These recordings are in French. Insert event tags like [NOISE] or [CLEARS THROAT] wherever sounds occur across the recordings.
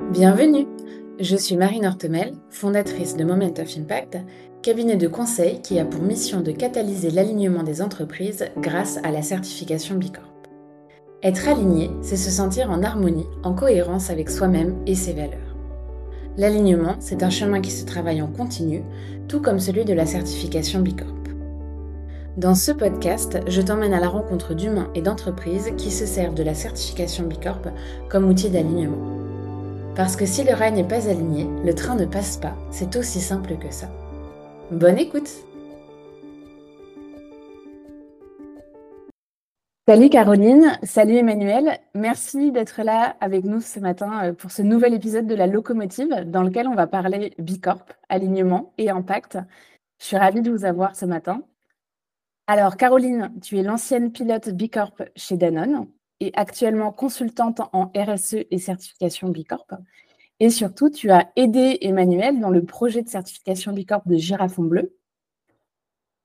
Bienvenue Je suis Marine Hortemel, fondatrice de Moment of Impact, cabinet de conseil qui a pour mission de catalyser l'alignement des entreprises grâce à la certification Bicorp. Être aligné, c'est se sentir en harmonie, en cohérence avec soi-même et ses valeurs. L'alignement, c'est un chemin qui se travaille en continu, tout comme celui de la certification Bicorp. Dans ce podcast, je t'emmène à la rencontre d'humains et d'entreprises qui se servent de la certification Bicorp comme outil d'alignement. Parce que si le rail n'est pas aligné, le train ne passe pas, c'est aussi simple que ça. Bonne écoute Salut Caroline, salut Emmanuel, merci d'être là avec nous ce matin euh, pour ce nouvel épisode de la locomotive dans lequel on va parler Bicorp, alignement et impact. Je suis ravie de vous avoir ce matin. Alors Caroline, tu es l'ancienne pilote Bicorp chez Danone actuellement consultante en RSE et certification Bicorp. Et surtout, tu as aidé Emmanuel dans le projet de certification Bicorp de Girafon Bleu.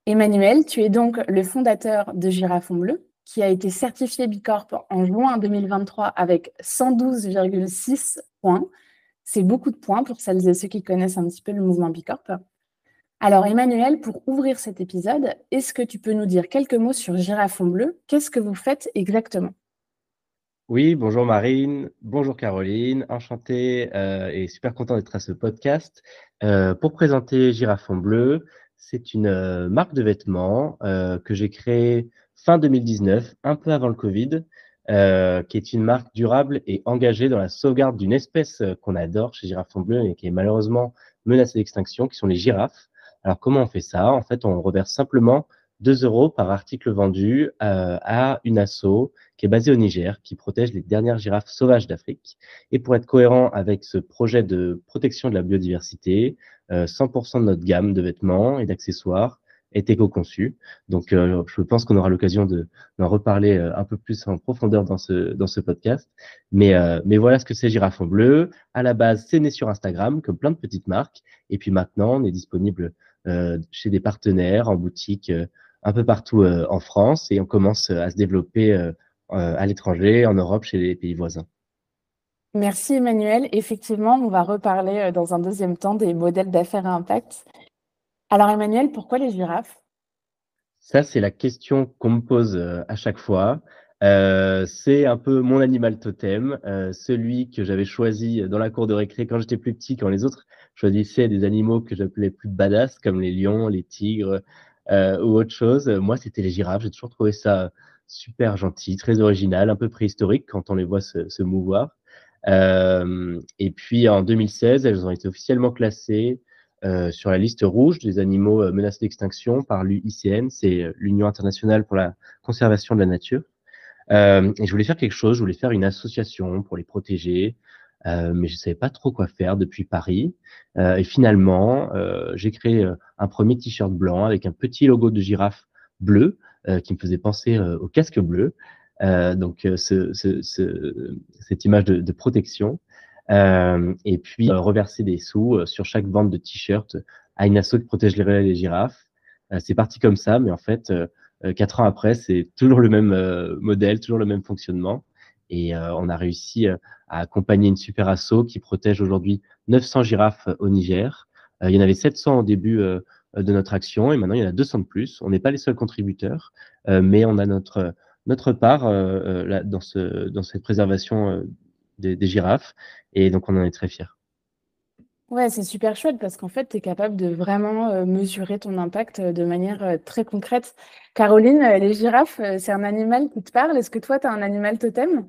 Emmanuel, tu es donc le fondateur de Girafon Bleu, qui a été certifié Bicorp en juin 2023 avec 112,6 points. C'est beaucoup de points pour celles et ceux qui connaissent un petit peu le mouvement Bicorp. Alors Emmanuel, pour ouvrir cet épisode, est-ce que tu peux nous dire quelques mots sur Girafon Bleu? Qu'est-ce que vous faites exactement? Oui, bonjour Marine, bonjour Caroline, enchanté euh, et super content d'être à ce podcast. Euh, pour présenter Girafon Bleu, c'est une euh, marque de vêtements que j'ai créée fin 2019, un peu avant le Covid, qui est une marque durable et engagée dans la sauvegarde d'une espèce qu'on adore chez Girafon Bleu et qui est malheureusement menacée d'extinction, qui sont les girafes. Alors comment on fait ça? En fait, on reverse simplement 2 euros par article vendu euh, à une asso qui est basée au Niger, qui protège les dernières girafes sauvages d'Afrique. Et pour être cohérent avec ce projet de protection de la biodiversité, 100% euh, de notre gamme de vêtements et d'accessoires est éco-conçu. Donc, euh, je pense qu'on aura l'occasion d'en reparler un peu plus en profondeur dans ce, dans ce podcast. Mais, mais voilà ce que c'est Girafon Bleu. À la base, c'est né sur Instagram, comme plein de petites marques. Et puis maintenant, on est disponible chez des partenaires, en boutique, un peu partout euh, en France et on commence euh, à se développer euh, à l'étranger, en Europe, chez les pays voisins. Merci Emmanuel. Effectivement, on va reparler dans un deuxième temps des modèles d'affaires à impact. Alors Emmanuel, pourquoi les girafes? Ça, c'est la question qu'on me pose à chaque fois. Euh, c'est un peu mon animal totem, euh, celui que j'avais choisi dans la cour de récré quand j'étais plus petit, quand les autres choisissaient des animaux que j'appelais plus badass, comme les lions, les tigres, ou autre chose. Moi, c'était les girafes. J'ai toujours trouvé ça super gentil, très original, un peu préhistorique quand on les voit se, se mouvoir. Euh, et puis en 2016, elles ont été officiellement classées euh, sur la liste rouge des animaux euh, menacés d'extinction par l'UICN, c'est l'Union internationale pour la conservation de la nature. Euh, et je voulais faire quelque chose, je voulais faire une association pour les protéger, euh, mais je ne savais pas trop quoi faire depuis Paris. Euh, et finalement, euh, j'ai créé un premier t-shirt blanc avec un petit logo de girafe bleu qui me faisait penser au casque bleu. donc, ce, ce, ce, cette image de, de protection. et puis, reverser des sous sur chaque vente de t-shirt à une asso qui protège les, les girafes. c'est parti comme ça, mais en fait, quatre ans après, c'est toujours le même modèle, toujours le même fonctionnement. Et euh, on a réussi euh, à accompagner une super asso qui protège aujourd'hui 900 girafes euh, au Niger. il y en avait 700 au début de notre action et maintenant il y en a 200 de plus. On n'est pas les seuls contributeurs, mais on a notre, notre part dans, ce, dans cette préservation des, des, girafes et donc on en est très fiers. Ouais, c'est super chouette parce qu'en fait, tu es capable de vraiment mesurer ton impact de manière très concrète. Caroline, les girafes, c'est un animal qui te parle. Est-ce que toi, tu as un animal totem?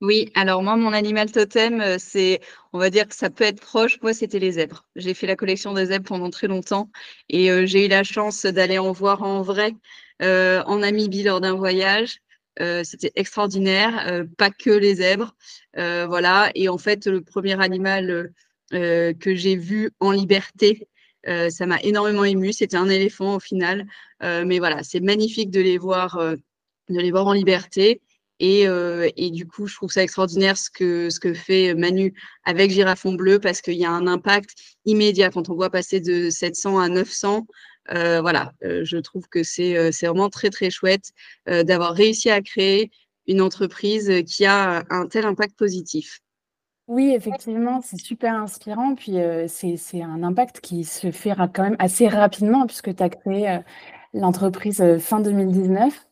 Oui, alors moi, mon animal totem, euh, c'est, on va dire que ça peut être proche. Moi, c'était les zèbres. J'ai fait la collection des zèbres pendant très longtemps et euh, j'ai eu la chance d'aller en voir en vrai euh, en Namibie lors d'un voyage. c'était extraordinaire, pas que les zèbres, voilà. Et en fait, le premier animal que j'ai vu en liberté, ça m'a énormément ému. C'était un éléphant au final, mais voilà, c'est magnifique de les voir, de les voir en liberté. Et, euh, et, du coup, je trouve ça extraordinaire ce que, ce que fait Manu avec Girafon Bleu parce qu'il y a un impact immédiat quand on voit passer de 700 à 900. Euh, voilà, euh, je trouve que c'est vraiment très, très chouette d'avoir réussi à créer une entreprise qui a un tel impact positif. Oui, effectivement, c'est super inspirant. Puis, c'est un impact qui se fait quand même assez rapidement puisque tu as créé, l'entreprise, fin 2019.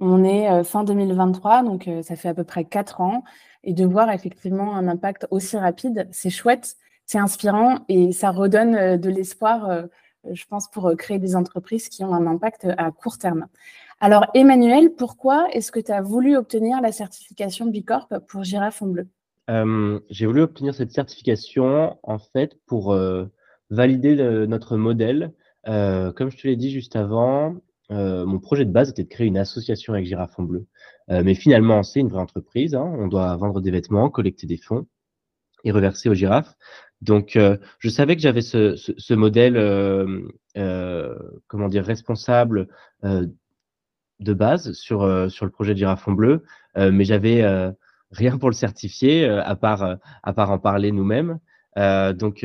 On est, fin 2023, donc ça fait à peu près 4 ans et de voir effectivement un impact aussi rapide, c'est chouette, c'est inspirant et ça redonne, de l'espoir, je pense pour, créer des entreprises qui ont un impact, à court terme. Alors Emmanuel, pourquoi est-ce que tu as voulu obtenir la certification B Corp pour Girafe Bleu? j'ai voulu obtenir cette certification, en fait, pour, valider notre modèle. comme je te l'ai dit juste avant, mon projet de base était de créer une association avec Girafe Bleu. mais finalement, c'est une vraie entreprise, hein. On doit vendre des vêtements, collecter des fonds et reverser aux girafes. Donc, je savais que j'avais ce modèle, comment dire? Responsable, de base sur, sur le projet de Girafe Bleu, mais j'avais, rien pour le certifier, à part, à part en parler nous-mêmes. donc,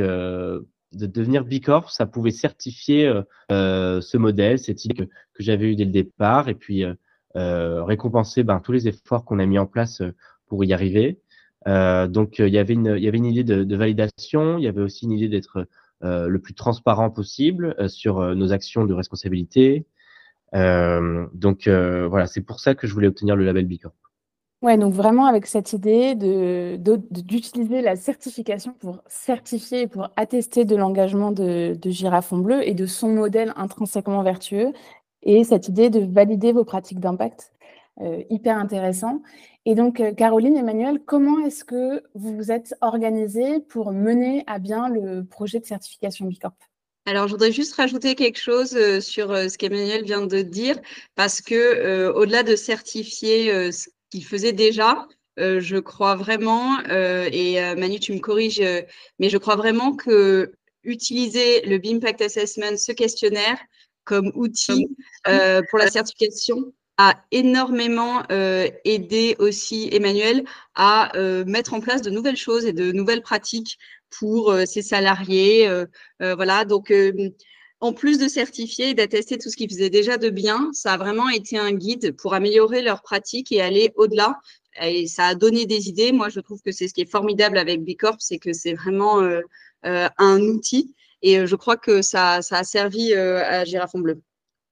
de devenir B Corp, ça pouvait certifier, ce modèle, cette idée que que j'avais eue dès le départ et puis, récompenser, ben, tous les efforts qu'on a mis en place, pour y arriver. donc, il y avait une il idée de de validation, il y avait aussi une idée d'être, le plus transparent possible, sur, nos actions de responsabilité. donc, voilà, c'est pour ça que je voulais obtenir le label B Corp. Ouais, donc vraiment avec cette idée de d'utiliser la certification pour certifier et pour attester de l'engagement de de Girafon Bleu et de son modèle intrinsèquement vertueux et cette idée de valider vos pratiques d'impact, hyper intéressant et donc, Caroline, Emmanuel, comment est-ce que vous vous êtes organisés pour mener à bien le projet de certification B Corp? Alors, je voudrais juste rajouter quelque chose, sur, ce qu'Emmanuel vient de dire parce que, au-delà de certifier, ce qu'il faisait déjà. Euh, je crois vraiment, euh, et euh, Manu, tu me corriges, mais je crois vraiment que utiliser le BIMPACT Assessment, ce questionnaire, comme outil pour la certification, a énormément aidé aussi Emmanuel à mettre en place de nouvelles choses et de nouvelles pratiques pour ses salariés. voilà, donc en plus de certifier et d'attester tout ce qu'ils faisaient déjà de bien, ça a vraiment été un guide pour améliorer leurs pratiques et aller au-delà. Et ça a donné des idées. Moi, je trouve que c'est ce qui est formidable avec Bicorp, c'est que c'est vraiment euh, euh, un outil. Et euh, je crois que ça, ça a servi à Girafon Bleu.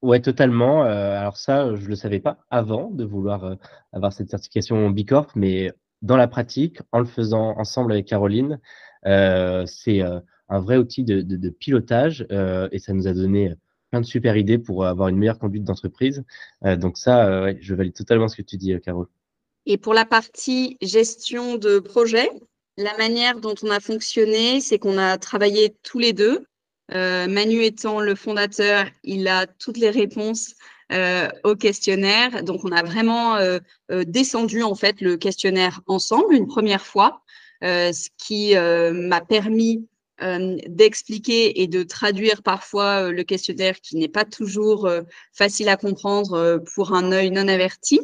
Ouais, totalement. alors ça, je ne le savais pas avant de vouloir avoir cette certification Bicorp, mais dans la pratique, en le faisant ensemble avec Caroline, c'est un vrai outil de, pilotage euh, et ça nous a donné plein de super idées pour avoir une meilleure conduite d'entreprise. Euh, donc ça, euh, je valide totalement ce que tu dis, Carole. Et pour la partie gestion de projet, la manière dont on a fonctionné, c'est qu'on a travaillé tous les deux. Manu étant le fondateur, il a toutes les réponses au questionnaire. Donc, on a vraiment descendu en fait le questionnaire ensemble une première fois, ce qui m'a permis euh, d'expliquer et de traduire parfois euh, le questionnaire qui n'est pas toujours euh, facile à comprendre pour un œil non averti.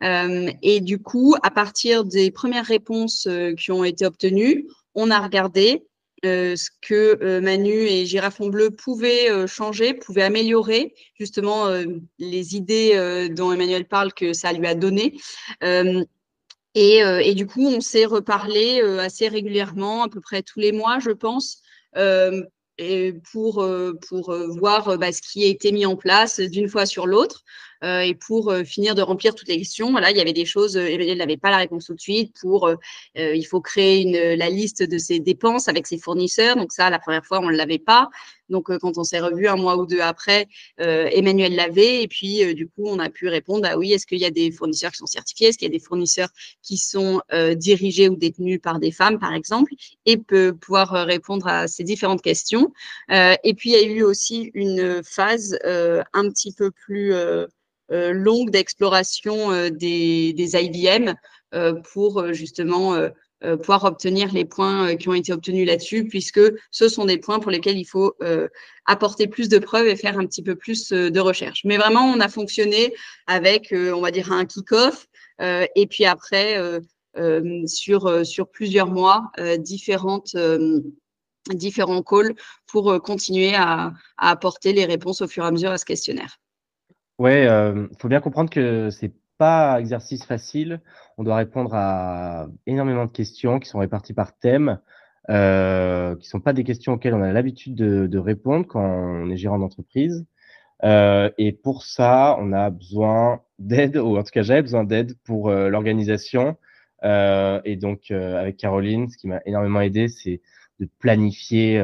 et du coup, à partir des premières réponses qui ont été obtenues, on a regardé ce que Manu et Girafon Bleu pouvaient changer, pouvaient améliorer justement les idées dont Emmanuel parle que ça lui a donné. Euh, et, du coup, on s'est reparlé euh, assez régulièrement, à peu près tous les mois, je pense, euh, pour, pour voir bah, ce qui a été mis en place d'une fois sur l'autre. Et pour finir de remplir toutes les questions, voilà, il y avait des choses, Emmanuel n'avait pas la réponse tout de suite. Pour, il faut créer la liste de ses dépenses avec ses fournisseurs. Donc ça, la première fois, on ne l'avait pas. Donc, quand on s'est revu un mois ou deux après, Emmanuel l'avait. Et puis, du coup, on a pu répondre, ah oui, est-ce qu'il y a des fournisseurs qui sont certifiés? Est-ce qu'il y a des fournisseurs qui sont dirigés ou détenus par des femmes, par exemple? Et peut pouvoir répondre à ces différentes questions. et puis, il y a eu aussi une phase un petit peu plus euh, longue d'exploration euh, des, des, IBM euh, pour justement pouvoir obtenir les points qui ont été obtenus là-dessus, puisque ce sont des points pour lesquels il faut apporter plus de preuves et faire un petit peu plus de recherche. Mais vraiment, on a fonctionné avec, on va dire, un kick-off, et puis après, sur, sur plusieurs mois, différentes différents calls pour continuer à, apporter les réponses au fur et à mesure à ce questionnaire. Ouais, il faut bien comprendre que c'est pas exercice facile. On doit répondre à énormément de questions qui sont réparties par thème, euh, qui sont pas des questions auxquelles on a l'habitude de, répondre quand on est gérant d'entreprise. Euh, et pour ça, on a besoin d'aide, ou en tout cas j'avais besoin d'aide pour euh, l'organisation. Et donc avec Caroline, ce qui m'a énormément aidé, c'est de planifier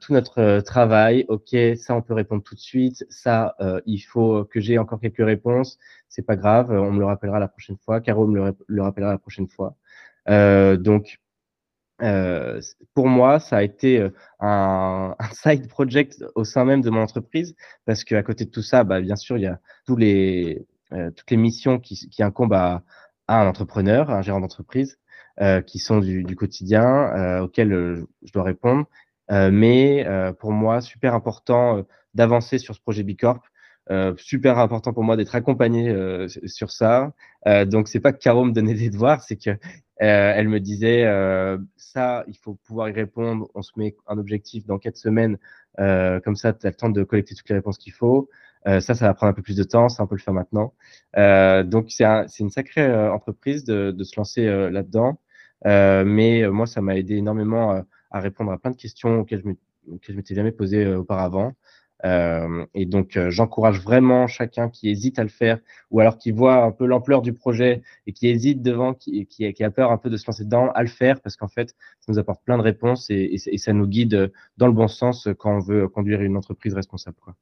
tout notre travail. Ok, ça on peut répondre tout de suite. Ça, il faut que j'ai encore quelques réponses. C'est pas grave, on me le rappellera la prochaine fois. Caro me le, le rappellera la prochaine fois. donc euh, pour moi, ça a été euh, [LAUGHS] un, side project au sein même de mon entreprise, parce qu'à côté de tout ça, bah, bien sûr, il y a euh, toutes les missions qui, incombent à, un entrepreneur, un gérant d'entreprise, euh, qui sont du, du quotidien, euh, auxquels je dois répondre. Mais pour moi, super important d'avancer sur ce projet Bicorp. super important pour moi d'être accompagné sur ça. donc c'est pas que Caro me donnait [LAUGHS] des devoirs, c'est que euh, elle me disait, euh, ça, il faut pouvoir y répondre. On se met un objectif dans quatre semaines. Euh, comme ça, tu as le temps de collecter toutes les réponses qu'il faut. ça, ça va prendre un peu plus de temps. Ça, on peut le faire maintenant. donc, c'est un, une sacrée entreprise de, de, se lancer là-dedans. mais moi, ça m'a aidé énormément à répondre à plein de questions auxquelles je m'étais jamais posé auparavant. Euh, et donc, euh, j'encourage vraiment chacun qui hésite à le faire, ou alors qui voit un peu l'ampleur du projet et qui hésite devant, qui, a peur un peu de se lancer dedans, à le faire, parce qu'en fait, ça nous apporte plein de réponses et, ça nous guide dans le bon sens quand on veut conduire une entreprise responsable. Quoi.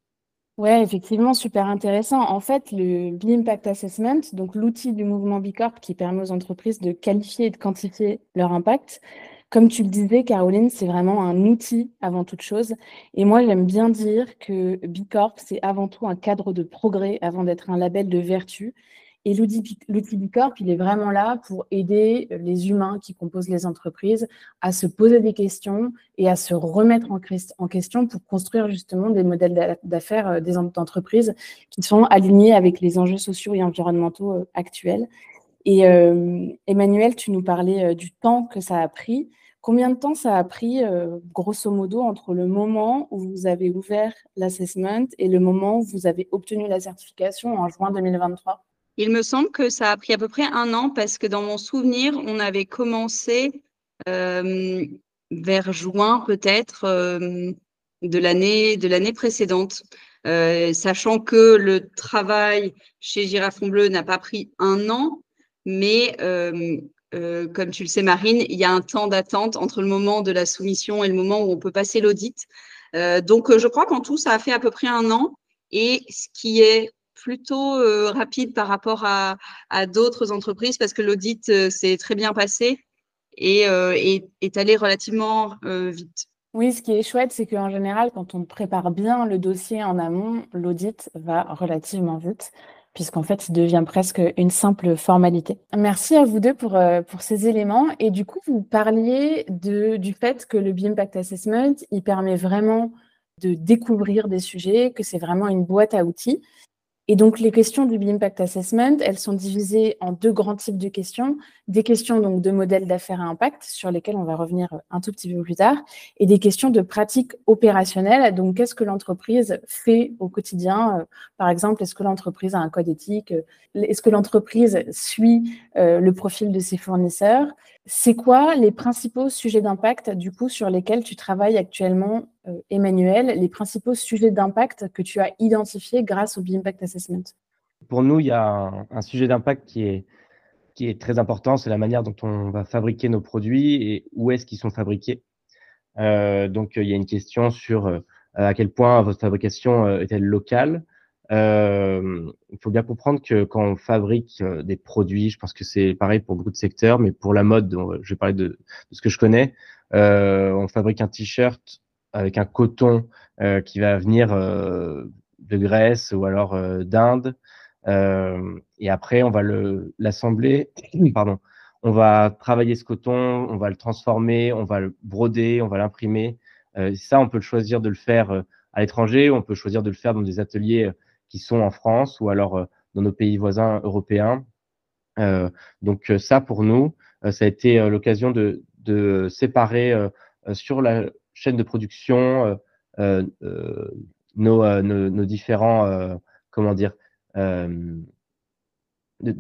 Ouais, effectivement, super intéressant. En fait, le B-Impact Assessment, donc l'outil du mouvement Bicorp qui permet aux entreprises de qualifier et de quantifier leur impact, comme tu le disais, Caroline, c'est vraiment un outil avant toute chose. Et moi, j'aime bien dire que Bicorp, c'est avant tout un cadre de progrès avant d'être un label de vertu. Et l'outil Bicorp, il est vraiment là pour aider les humains qui composent les entreprises à se poser des questions et à se remettre en question pour construire justement des modèles d'affaires euh, des entreprises qui sont alignés avec les enjeux sociaux et environnementaux euh, actuels. Et euh, Emmanuel, tu nous parlais euh, du temps que ça a pris. Combien de temps ça a pris, euh, grosso modo, entre le moment où vous avez ouvert l'assessment et le moment où vous avez obtenu la certification en juin 2023 Il me semble que ça a pris à peu près un an parce que dans mon souvenir, on avait commencé vers juin peut-être de l'année de l'année précédente. Sachant que le travail chez Girafon Bleu n'a pas pris un an, mais euh, euh, comme tu le sais, Marine, il y a un temps d'attente entre le moment de la soumission et le moment où on peut passer l'audit. Euh, donc, je crois qu'en tout, ça a fait à peu près un an. Et ce qui est plutôt rapide par rapport à, d'autres entreprises, parce que l'audit s'est très bien passé et est allé relativement vite. Oui, ce qui est chouette, c'est qu'en général, quand on prépare bien le dossier en amont, l'audit va relativement vite puisqu'en fait, il devient presque une simple formalité. Merci à vous deux pour, euh, ces éléments. Et du coup, vous parliez du fait que le B-Impact Assessment, il permet vraiment de découvrir des sujets, que c'est vraiment une boîte à outils. Et donc, les questions du B-Impact Assessment, elles sont divisées en deux grands types de questions. Des questions donc de modèles d'affaires à impact, sur lesquelles on va revenir un tout petit peu plus tard, et des questions de pratiques opérationnelles. Donc, qu'est-ce que l'entreprise fait au quotidien? Par exemple, est-ce que l'entreprise a un code éthique? Est-ce que l'entreprise suit euh, le profil de ses fournisseurs? C'est quoi les principaux sujets d'impact, du coup, sur lesquels tu travailles actuellement, euh, Emmanuel, les principaux sujets d'impact que tu as identifiés grâce au B-Impact Assessment? Pour nous, il y a un, sujet d'impact qui est, très important, c'est la manière dont on va fabriquer nos produits et où est-ce qu'ils sont fabriqués. Euh, donc, il y a une question sur euh, à quel point votre fabrication est-elle locale? Il faut bien comprendre que quand on fabrique euh, des produits, je pense que c'est pareil pour beaucoup de secteurs, mais pour la mode, je vais parler de, ce que je connais. Euh, on fabrique un t-shirt avec un coton euh, qui va venir de Grèce ou alors d'Inde, et après on va le l'assembler. [CLEARS THROAT] Pardon. On va travailler ce coton, on va le transformer, on va le broder, on va l'imprimer. ça, on peut choisir de le faire à l'étranger, on peut choisir de le faire dans des ateliers qui sont en France ou alors euh, dans nos pays voisins européens. Euh, donc euh, ça, pour nous, ça a été l'occasion de, séparer sur la chaîne de production nos, différents, comment dire, de,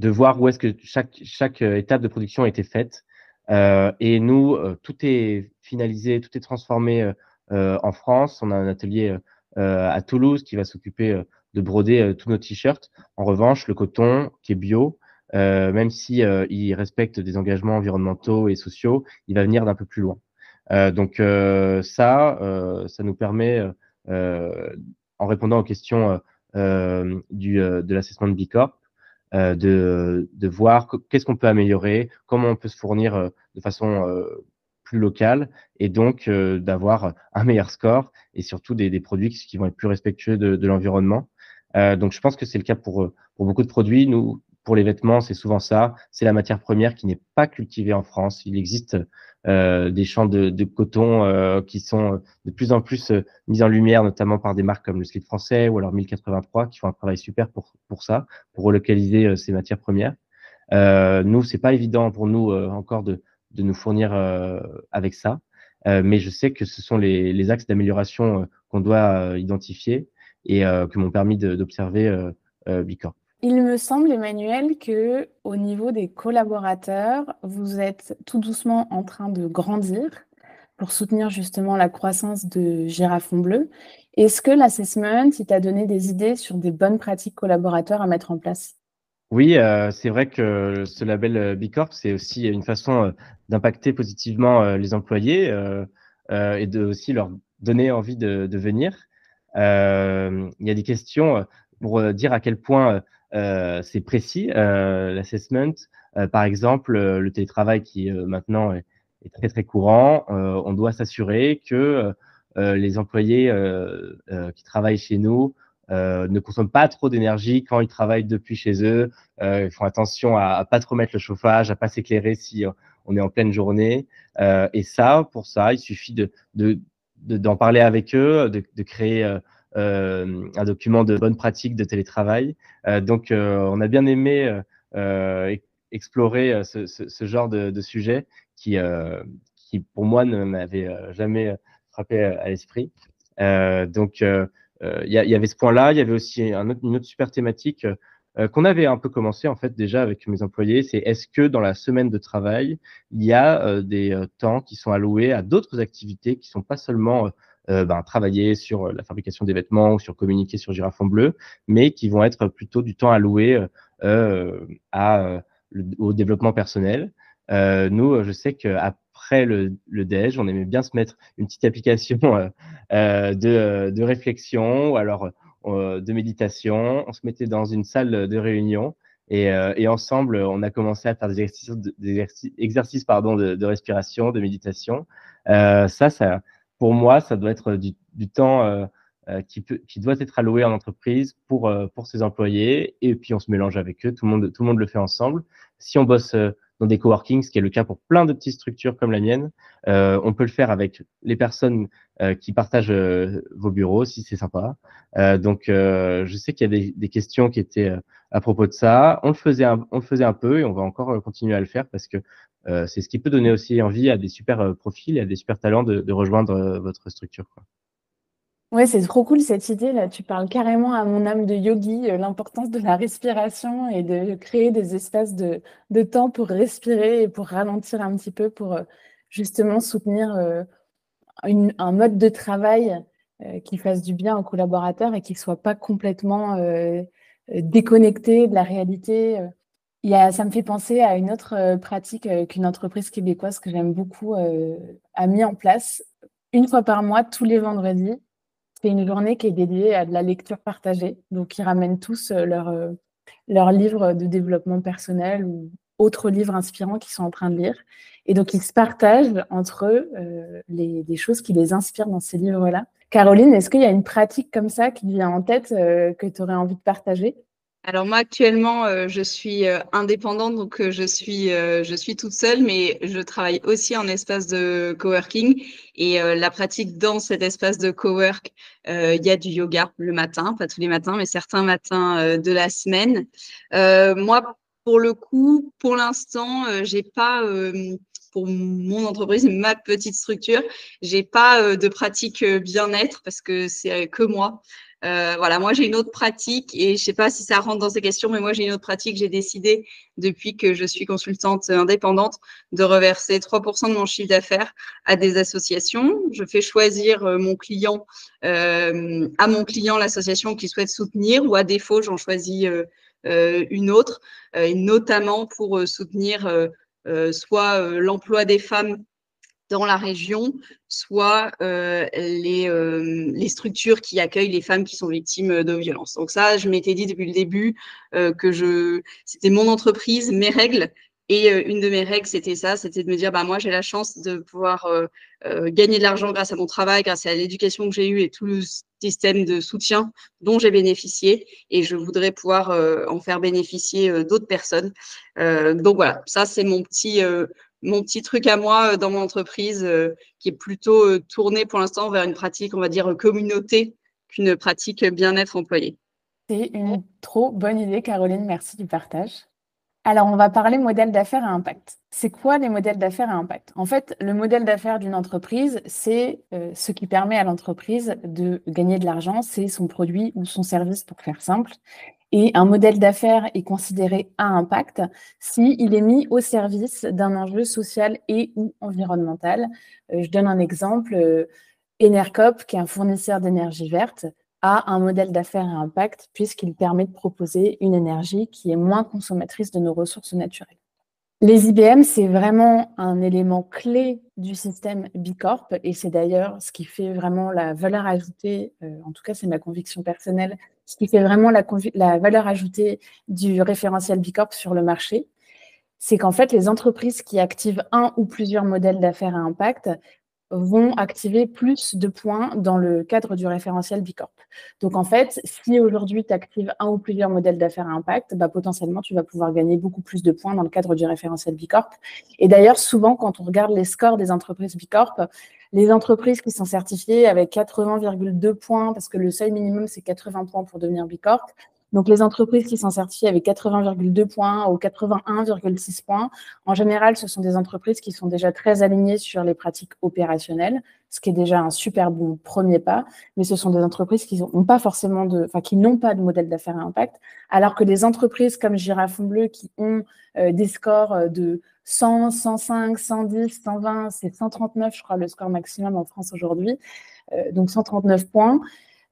voir où est-ce que chaque étape de production a été faite. et nous, tout est finalisé, tout est transformé en France. On a un atelier à Toulouse qui va s'occuper de broder tous nos t-shirts. En revanche, le coton qui est bio, même si il respecte des engagements environnementaux et sociaux, il va venir d'un peu plus loin. donc ça, ça nous permet, en répondant aux questions de l'assessment de Bicorp, de, voir qu'est-ce qu'on peut améliorer, comment on peut se fournir de façon plus locale et donc d'avoir un meilleur score et surtout des, produits qui vont être plus respectueux de l'environnement. Donc je pense que c'est le cas pour, pour beaucoup de produits. Nous, pour les vêtements, c'est souvent ça. C'est la matière première qui n'est pas cultivée en France. Il existe euh, des champs de, de coton euh, qui sont de plus en plus euh, mis en lumière, notamment par des marques comme le Slip français ou alors 1083 qui font un travail super pour, pour ça, pour relocaliser euh, ces matières premières. Euh, nous, c'est pas évident pour nous encore de, de nous fournir avec ça, mais je sais que ce sont les, les axes d'amélioration qu'on doit identifier et que m'ont permis d'observer Bicorp. Il me semble, Emmanuel, que au niveau des collaborateurs, vous êtes tout doucement en train de grandir pour soutenir justement la croissance de Girafon Bleu. Est-ce que l'assessment, il t'a donné des idées sur des bonnes pratiques collaborateurs à mettre en place? Oui, euh, c'est vrai que ce label euh, Bicorp, c'est aussi une façon euh, d'impacter positivement euh, les employés euh, euh, et de aussi leur donner envie de, de venir. Il y a des questions pour dire à quel point euh, c'est précis, euh, l'assessment. Euh, par exemple, le télétravail qui maintenant est, très très courant, on doit s'assurer que les employés qui travaillent chez nous ne consomment pas trop d'énergie quand ils travaillent depuis chez eux. ils font attention à, à pas trop mettre le chauffage, à pas s'éclairer si on est en pleine journée. et ça, pour ça, il suffit de, de d'en parler avec eux, de, créer euh, un document de bonne pratique de télétravail. Euh, donc, euh, on a bien aimé explorer ce, genre de, sujet qui, qui, pour moi, ne m'avait jamais frappé à l'esprit. donc, il y, y, avait ce point-là. Il y avait aussi un autre, une autre super thématique qu'on avait un peu commencé en fait déjà avec mes employés, c'est est-ce que dans la semaine de travail, il y a euh, des euh, temps qui sont alloués à d'autres activités qui sont pas seulement euh, ben, travailler sur euh, la fabrication des vêtements ou sur communiquer sur Girafon Bleu, mais qui vont être plutôt du temps alloué euh, au développement personnel. nous, je sais qu'après le, le déj, on aimait bien se mettre une petite application de, de réflexion ou alors de méditation. On se mettait dans une salle de réunion et, euh, ensemble, on a commencé à faire des exercices, pardon, de, respiration, de méditation. Euh, ça, ça, pour moi, ça doit être du, temps euh, euh, qui, peut, qui doit être alloué en entreprise pour, euh, pour ses employés. Et puis, on se mélange avec eux. Tout le monde, tout le monde le fait ensemble. Si on bosse dans des coworking, ce qui est le cas pour plein de petites structures comme la mienne, euh, on peut le faire avec les personnes euh, qui partagent euh, vos bureaux, si c'est sympa. donc, je sais qu'il y a des, des, questions qui étaient à propos de ça. On le faisait, un, on le faisait un peu et on va encore continuer à le faire parce que euh, c'est ce qui peut donner aussi envie à des super euh, profils et à des super talents de, de rejoindre euh, votre structure. Quoi. Ouais, c'est trop cool cette idée là. Tu parles carrément à mon âme de yogi, l'importance de la respiration et de créer des espaces de, temps pour respirer et pour ralentir un petit peu pour justement soutenir une, un mode de travail qui fasse du bien aux collaborateurs et qui ne soit pas complètement déconnecté de la réalité. Ça me fait penser à une autre euh, pratique euh, qu'une entreprise québécoise que j'aime beaucoup euh, a mis en place. Une fois par mois, tous les vendredis, c'est une journée qui est dédiée à de la lecture partagée. Donc, ils ramènent tous leurs leur livres de développement personnel ou autres livres inspirants qu'ils sont en train de lire. Et donc, ils se partagent entre eux euh, les, choses qui les inspirent dans ces livres-là. Caroline, est-ce qu'il y a une pratique comme ça qui vient en tête euh, que tu aurais envie de partager? Alors moi actuellement euh, je suis euh, indépendante donc euh, je suis je suis toute seule mais je travaille aussi en espace de coworking. Et la pratique dans cet espace de cowork il y a du yoga le matin pas tous les matins mais certains matins de la semaine. Moi pour le coup pour l'instant j'ai pas pour mon entreprise, ma petite structure. J'ai pas de pratique bien-être parce que c'est que moi. Euh, voilà, moi j'ai une autre pratique et je sais pas si ça rentre dans ces questions, mais moi j'ai une autre pratique. J'ai décidé depuis que je suis consultante indépendante de reverser 3% de mon chiffre d'affaires à des associations. Je fais choisir euh, mon client euh, à mon client l'association qu'il souhaite soutenir ou à défaut j'en choisis une autre, et notamment pour soutenir soit l'emploi des femmes dans la région, soit euh, les, euh, structures qui accueillent les femmes qui sont victimes de violences. Donc ça, je m'étais dit depuis le début euh, que c'était mon entreprise, mes règles. Et une de mes règles, c'était ça, c'était de me dire, bah moi, j'ai la chance de pouvoir gagner de l'argent grâce à mon travail, grâce à l'éducation que j'ai eue et tout le système de soutien dont j'ai bénéficié. Et je voudrais pouvoir en faire bénéficier d'autres personnes. donc voilà, ça, c'est mon petit mon petit truc à moi euh, dans mon entreprise euh, qui est plutôt euh, tourné pour l'instant vers une pratique, on va dire, communauté qu'une pratique bien-être employé. C'est une trop bonne idée, Caroline. Merci du partage. Alors, on va parler modèle d'affaires à impact. C'est quoi les modèles d'affaires à impact? En fait, le modèle d'affaires d'une entreprise, c'est ce qui permet à l'entreprise de gagner de l'argent, c'est son produit ou son service, pour faire simple. Et un modèle d'affaires est considéré à impact s'il est mis au service d'un enjeu social et ou environnemental. Euh, je donne un exemple. Euh, Enercop, qui est un fournisseur d'énergie verte, a un modèle d'affaires à impact puisqu'il permet de proposer une énergie qui est moins consommatrice de nos ressources naturelles. Les IBM, c'est vraiment un élément clé du système Bicorp et c'est d'ailleurs ce qui fait vraiment la valeur ajoutée, euh, en tout cas c'est ma conviction personnelle, ce qui fait vraiment la, valeur ajoutée du référentiel Bicorp sur le marché. C'est qu'en fait, les entreprises qui activent un ou plusieurs modèles d'affaires à impact vont activer plus de points dans le cadre du référentiel Bicorp. Donc en fait, si aujourd'hui tu actives un ou plusieurs modèles d'affaires à impact, bah, potentiellement tu vas pouvoir gagner beaucoup plus de points dans le cadre du référentiel Bicorp. Et d'ailleurs, souvent quand on regarde les scores des entreprises Bicorp, les entreprises qui sont certifiées avec 80,2 points, parce que le seuil minimum c'est 80 points pour devenir Bicorp, donc, les entreprises qui sont certifiées avec 80,2 points ou 81,6 points, en général, ce sont des entreprises qui sont déjà très alignées sur les pratiques opérationnelles, ce qui est déjà un super bon premier pas. Mais ce sont des entreprises qui n'ont pas forcément de, enfin, qui n'ont pas de modèle d'affaires à impact, alors que les entreprises comme Girafon Bleu qui ont euh, des scores euh, de 100, 105, 110, 120, c'est 139, je crois, le score maximum en France aujourd'hui. Euh, donc 139 points.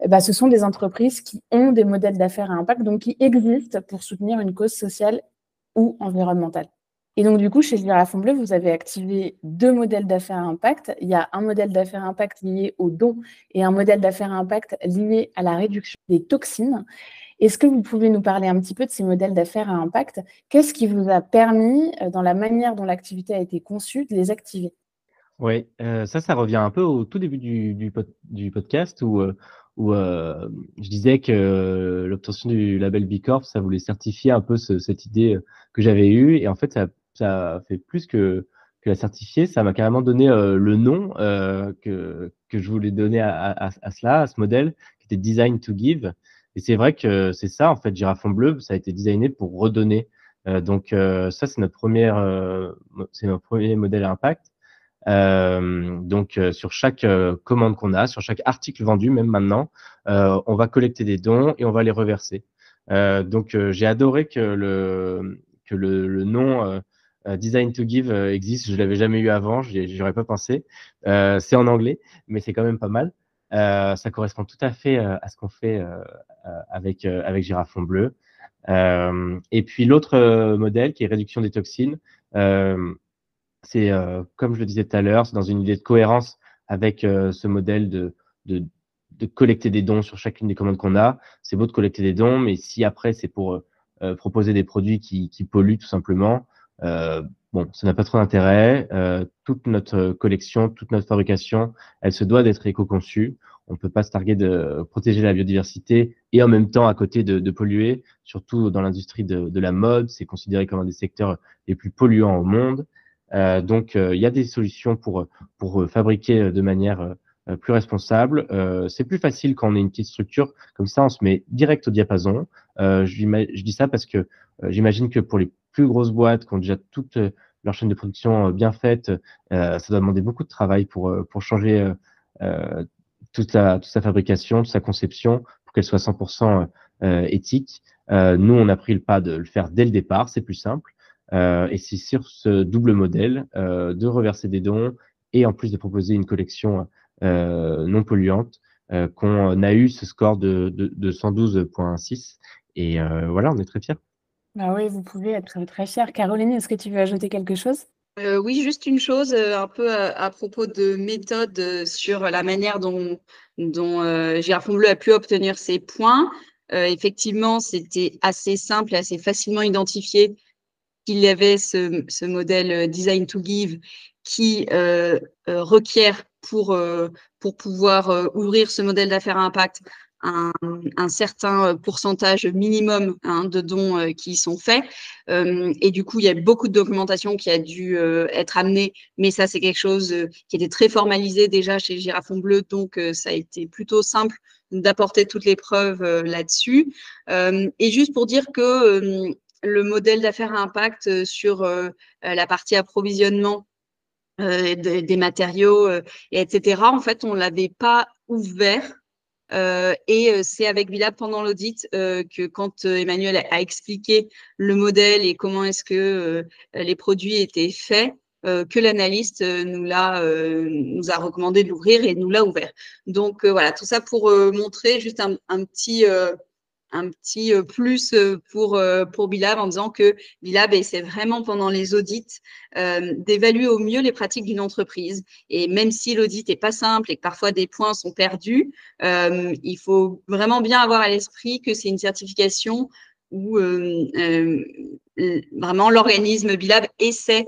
Eh ben, ce sont des entreprises qui ont des modèles d'affaires à impact, donc qui existent pour soutenir une cause sociale ou environnementale. Et donc, du coup, chez Girafon Bleu, vous avez activé deux modèles d'affaires à impact. Il y a un modèle d'affaires à impact lié au don et un modèle d'affaires à impact lié à la réduction des toxines. Est-ce que vous pouvez nous parler un petit peu de ces modèles d'affaires à impact? Qu'est-ce qui vous a permis, euh, dans la manière dont l'activité a été conçue, de les activer? Oui, euh, ça, ça revient un peu au tout début du, du, podcast où euh, où euh, je disais que l'obtention du label B Corp, ça voulait certifier un peu ce, cette idée que j'avais eue. Et en fait, ça, ça fait plus que, que la certifier. Ça m'a carrément donné euh, le nom euh, que, que je voulais donner à, à, à, cela, à ce modèle, qui était Design to Give. Et c'est vrai que c'est ça, en fait, Girafon Bleu, ça a été designé pour redonner. Euh, donc ça, c'est notre première, c'est notre premier modèle à impact. Euh, donc euh, sur chaque euh, commande qu'on a, sur chaque article vendu, même maintenant, on va collecter des dons et on va les reverser. donc j'ai adoré que le que le, le nom Design to Give existe. Je l'avais jamais eu avant, j'y aurais pas pensé. c'est en anglais, mais c'est quand même pas mal. ça correspond tout à fait à ce qu'on fait avec avec Girafon Bleu. et puis l'autre modèle qui est réduction des toxines. C'est, euh, comme je le disais tout à l'heure, c'est dans une idée de cohérence avec euh, ce modèle de, collecter des dons sur chacune des commandes qu'on a. C'est beau de collecter des dons, mais si après c'est pour euh, proposer des produits qui, polluent tout simplement, bon, ça n'a pas trop d'intérêt. toute notre collection, toute notre fabrication, elle se doit d'être éco-conçue. On ne peut pas se targuer de protéger la biodiversité et en même temps à côté de, polluer, surtout dans l'industrie de, la mode. C'est considéré comme un des secteurs les plus polluants au monde. Euh, donc, euh, il y a des solutions pour, pour euh, fabriquer de manière plus responsable. c'est plus facile quand on est une petite structure. Comme ça, on se met direct au diapason. je, dis ça parce que j'imagine que pour les plus grosses boîtes qui ont déjà toute leur chaîne de production bien faite, ça doit demander beaucoup de travail pour, pour changer toute, la, toute sa fabrication, toute sa conception, pour qu'elle soit 100% éthique. nous, on a pris le pas de le faire dès le départ, c'est plus simple. Et c'est sur ce double modèle de reverser des dons et en plus de proposer une collection non polluante qu'on a eu ce score de, de, de 112.6 et euh, voilà, on est très fiers. Bah oui, vous pouvez être très fiers. Caroline, est-ce que tu veux ajouter quelque chose? Euh, oui, juste une chose euh, un peu à, propos de méthode sur la manière dont, dont Bleu a pu obtenir ses points. effectivement, c'était assez simple et assez facilement identifié qu'il y avait ce, modèle Design to Give qui requiert pour, pour pouvoir ouvrir ce modèle d'affaires à impact un, certain euh, pourcentage minimum hein, de dons euh, qui sont faits. Euh, et du coup, il y a beaucoup de documentation qui a dû être amenée, mais ça, c'est quelque chose qui était très formalisé déjà chez Girafon Bleu, donc ça a été plutôt simple d'apporter toutes les preuves là-dessus. et juste pour dire que le modèle d'affaires à impact sur la partie approvisionnement des, matériaux, etc., en fait, on ne l'avait pas ouvert euh, et euh, c'est avec Villa pendant l'audit euh, que quand Emmanuel a, expliqué le modèle et comment est-ce que les produits étaient faits, que l'analyste nous nous a recommandé de l'ouvrir et nous l'a ouvert. Donc voilà, tout ça pour montrer juste un, un petit un petit euh, plus euh, pour, euh, pour Bilab en disant que Bilab essaie vraiment pendant les audits d'évaluer au mieux les pratiques d'une entreprise. Et même si l'audit n'est pas simple et que parfois des points sont perdus, il faut vraiment bien avoir à l'esprit que c'est une certification où vraiment l'organisme Bilab essaie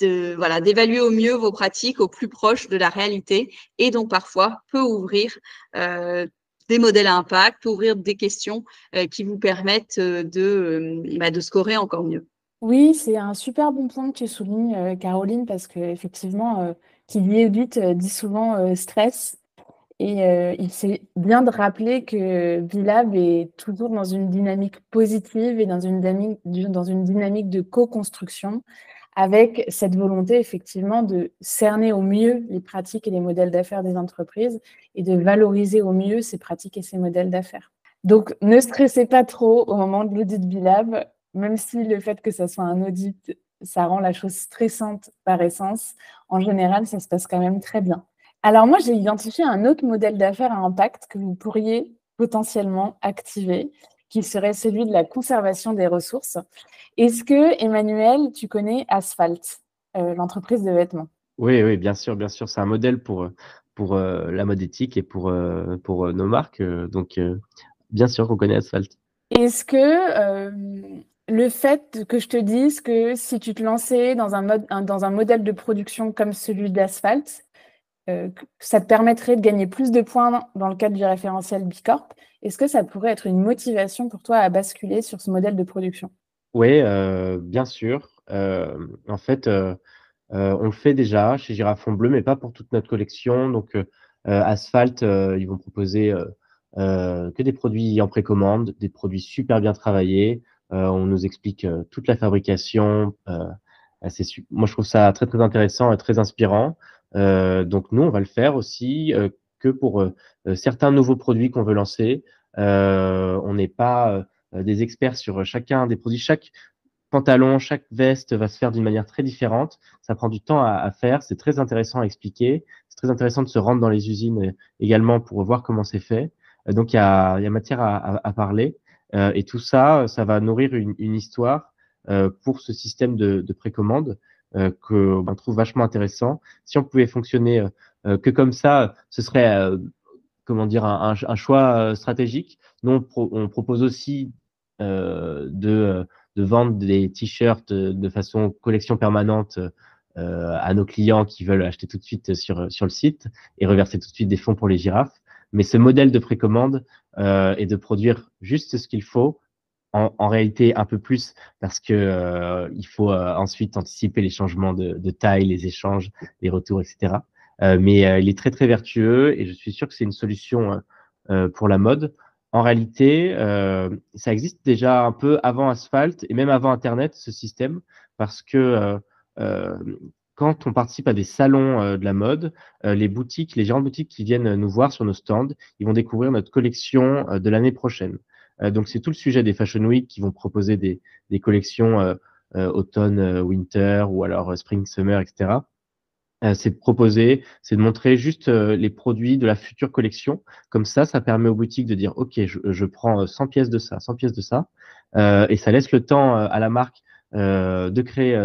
voilà, d'évaluer au mieux vos pratiques au plus proche de la réalité et donc parfois peut ouvrir des modèles à impact, ouvrir des questions euh, qui vous permettent euh, de, euh, bah, de scorer encore mieux. Oui, c'est un super bon point que tu soulignes, Caroline, parce qu'effectivement, qui dit audit dit souvent stress. Et il c'est bien de rappeler que Bilab est toujours dans une dynamique positive et dans une dynamique de co-construction avec cette volonté effectivement de cerner au mieux les pratiques et les modèles d'affaires des entreprises et de valoriser au mieux ces pratiques et ces modèles d'affaires. Donc, ne stressez pas trop au moment de l'audit Bilab, même si le fait que ça soit un audit, ça rend la chose stressante par essence. En général, ça se passe quand même très bien. Alors moi, j'ai identifié un autre modèle d'affaires à impact que vous pourriez potentiellement activer qui serait celui de la conservation des ressources. Est-ce que, Emmanuel, tu connais Asphalt, euh, l'entreprise de vêtements? Oui, oui, bien sûr, bien sûr. C'est un modèle pour, pour euh, la mode éthique et pour, euh, pour nos marques. donc, bien sûr qu'on connaît Asphalt. Est-ce que le fait que je te dise que si tu te lançais dans un, mode, dans un modèle de production comme celui d'Asphalt, ça te permettrait de gagner plus de points dans le cadre du référentiel Bicorp est-ce que ça pourrait être une motivation pour toi à basculer sur ce modèle de production? Oui, euh, bien sûr. Euh, en fait, euh, on le fait déjà chez Girafon Bleu, mais pas pour toute notre collection. Donc, Asphalt, ils vont proposer que des produits en précommande, des produits super bien travaillés. on nous explique toute la fabrication. moi, je trouve ça très, très intéressant et très inspirant. Donc, nous, on va le faire aussi que pour euh, euh, certains nouveaux produits qu'on veut lancer. Euh, on n'est pas des experts sur chacun des produits. Chaque pantalon, chaque veste va se faire d'une manière très différente. Ça prend du temps à, faire. C'est très intéressant à expliquer. C'est très intéressant de se rendre dans les usines également pour voir comment c'est fait. Donc, il y a, matière à, parler. et tout ça, ça va nourrir une, histoire pour ce système de, de précommande euh, qu'on trouve vachement intéressant. Si on pouvait fonctionner euh, que comme ça, ce serait euh, comment dire un, choix stratégique. Nous, on, propose aussi de, de, vendre des t-shirts de façon collection permanente à nos clients qui veulent acheter tout de suite sur, sur le site et reverser tout de suite des fonds pour les girafes. Mais ce modèle de précommande euh, est de produire juste ce qu'il faut en, réalité un peu plus parce que euh, il faut euh, ensuite anticiper les changements de, de, taille, les échanges, les retours, etc. Euh, mais il est très très vertueux et je suis sûr que c'est une solution pour la mode. En réalité, ça existe déjà un peu avant Asphalt et même avant Internet, ce système, parce que quand on participe à des salons de la mode, les boutiques, les gérants de boutiques qui viennent nous voir sur nos stands, ils vont découvrir notre collection de l'année prochaine. Donc c'est tout le sujet des Fashion Week qui vont proposer des, des collections automne, winter ou alors spring, summer, etc. Euh, c'est de proposer, c'est de montrer juste euh, les produits de la future collection. Comme ça, ça permet aux boutiques de dire, OK, je, je prends 100 pièces de ça, 100 pièces de ça, euh, et ça laisse le temps à la marque de créer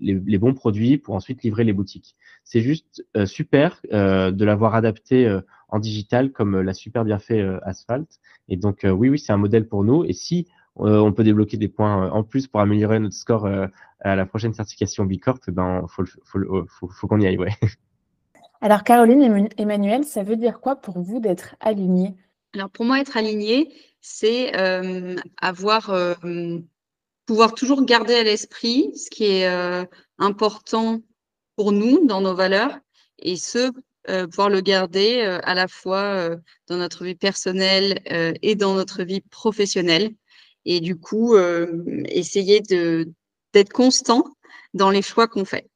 les, les, bons produits pour ensuite livrer les boutiques. C'est juste super de l'avoir adapté en digital comme l'a super bien fait Asphalt. Et donc, oui, oui, c'est un modèle pour nous. Et si on peut débloquer des points en plus pour améliorer notre score à la prochaine certification Bicorp, eh ben, faut, faut, faut, faut qu'on y aille, ouais. [LAUGHS] Alors, Caroline et Emmanuel, ça veut dire quoi pour vous d'être aligné? Alors, pour moi, être aligné, c'est euh, avoir, euh, pouvoir toujours garder à l'esprit ce qui est euh, important pour nous dans nos valeurs et ce, pouvoir le garder à la fois dans notre vie personnelle et dans notre vie professionnelle. Et du coup, essayer d'être constant dans les choix qu'on fait.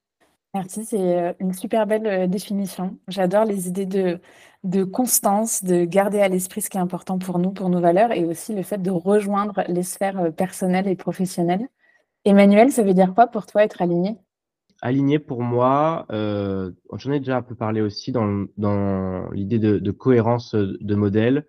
Merci, c'est euh, une super belle euh, définition. J'adore les idées de, de constance, de garder à l'esprit ce qui est important pour nous, pour nos valeurs, et aussi le fait de rejoindre les sphères euh, personnelles et professionnelles. Emmanuel, ça veut dire quoi pour toi être aligné? Aligné pour moi, euh, j'en ai déjà un peu parlé aussi dans, l'idée de, cohérence de modèle.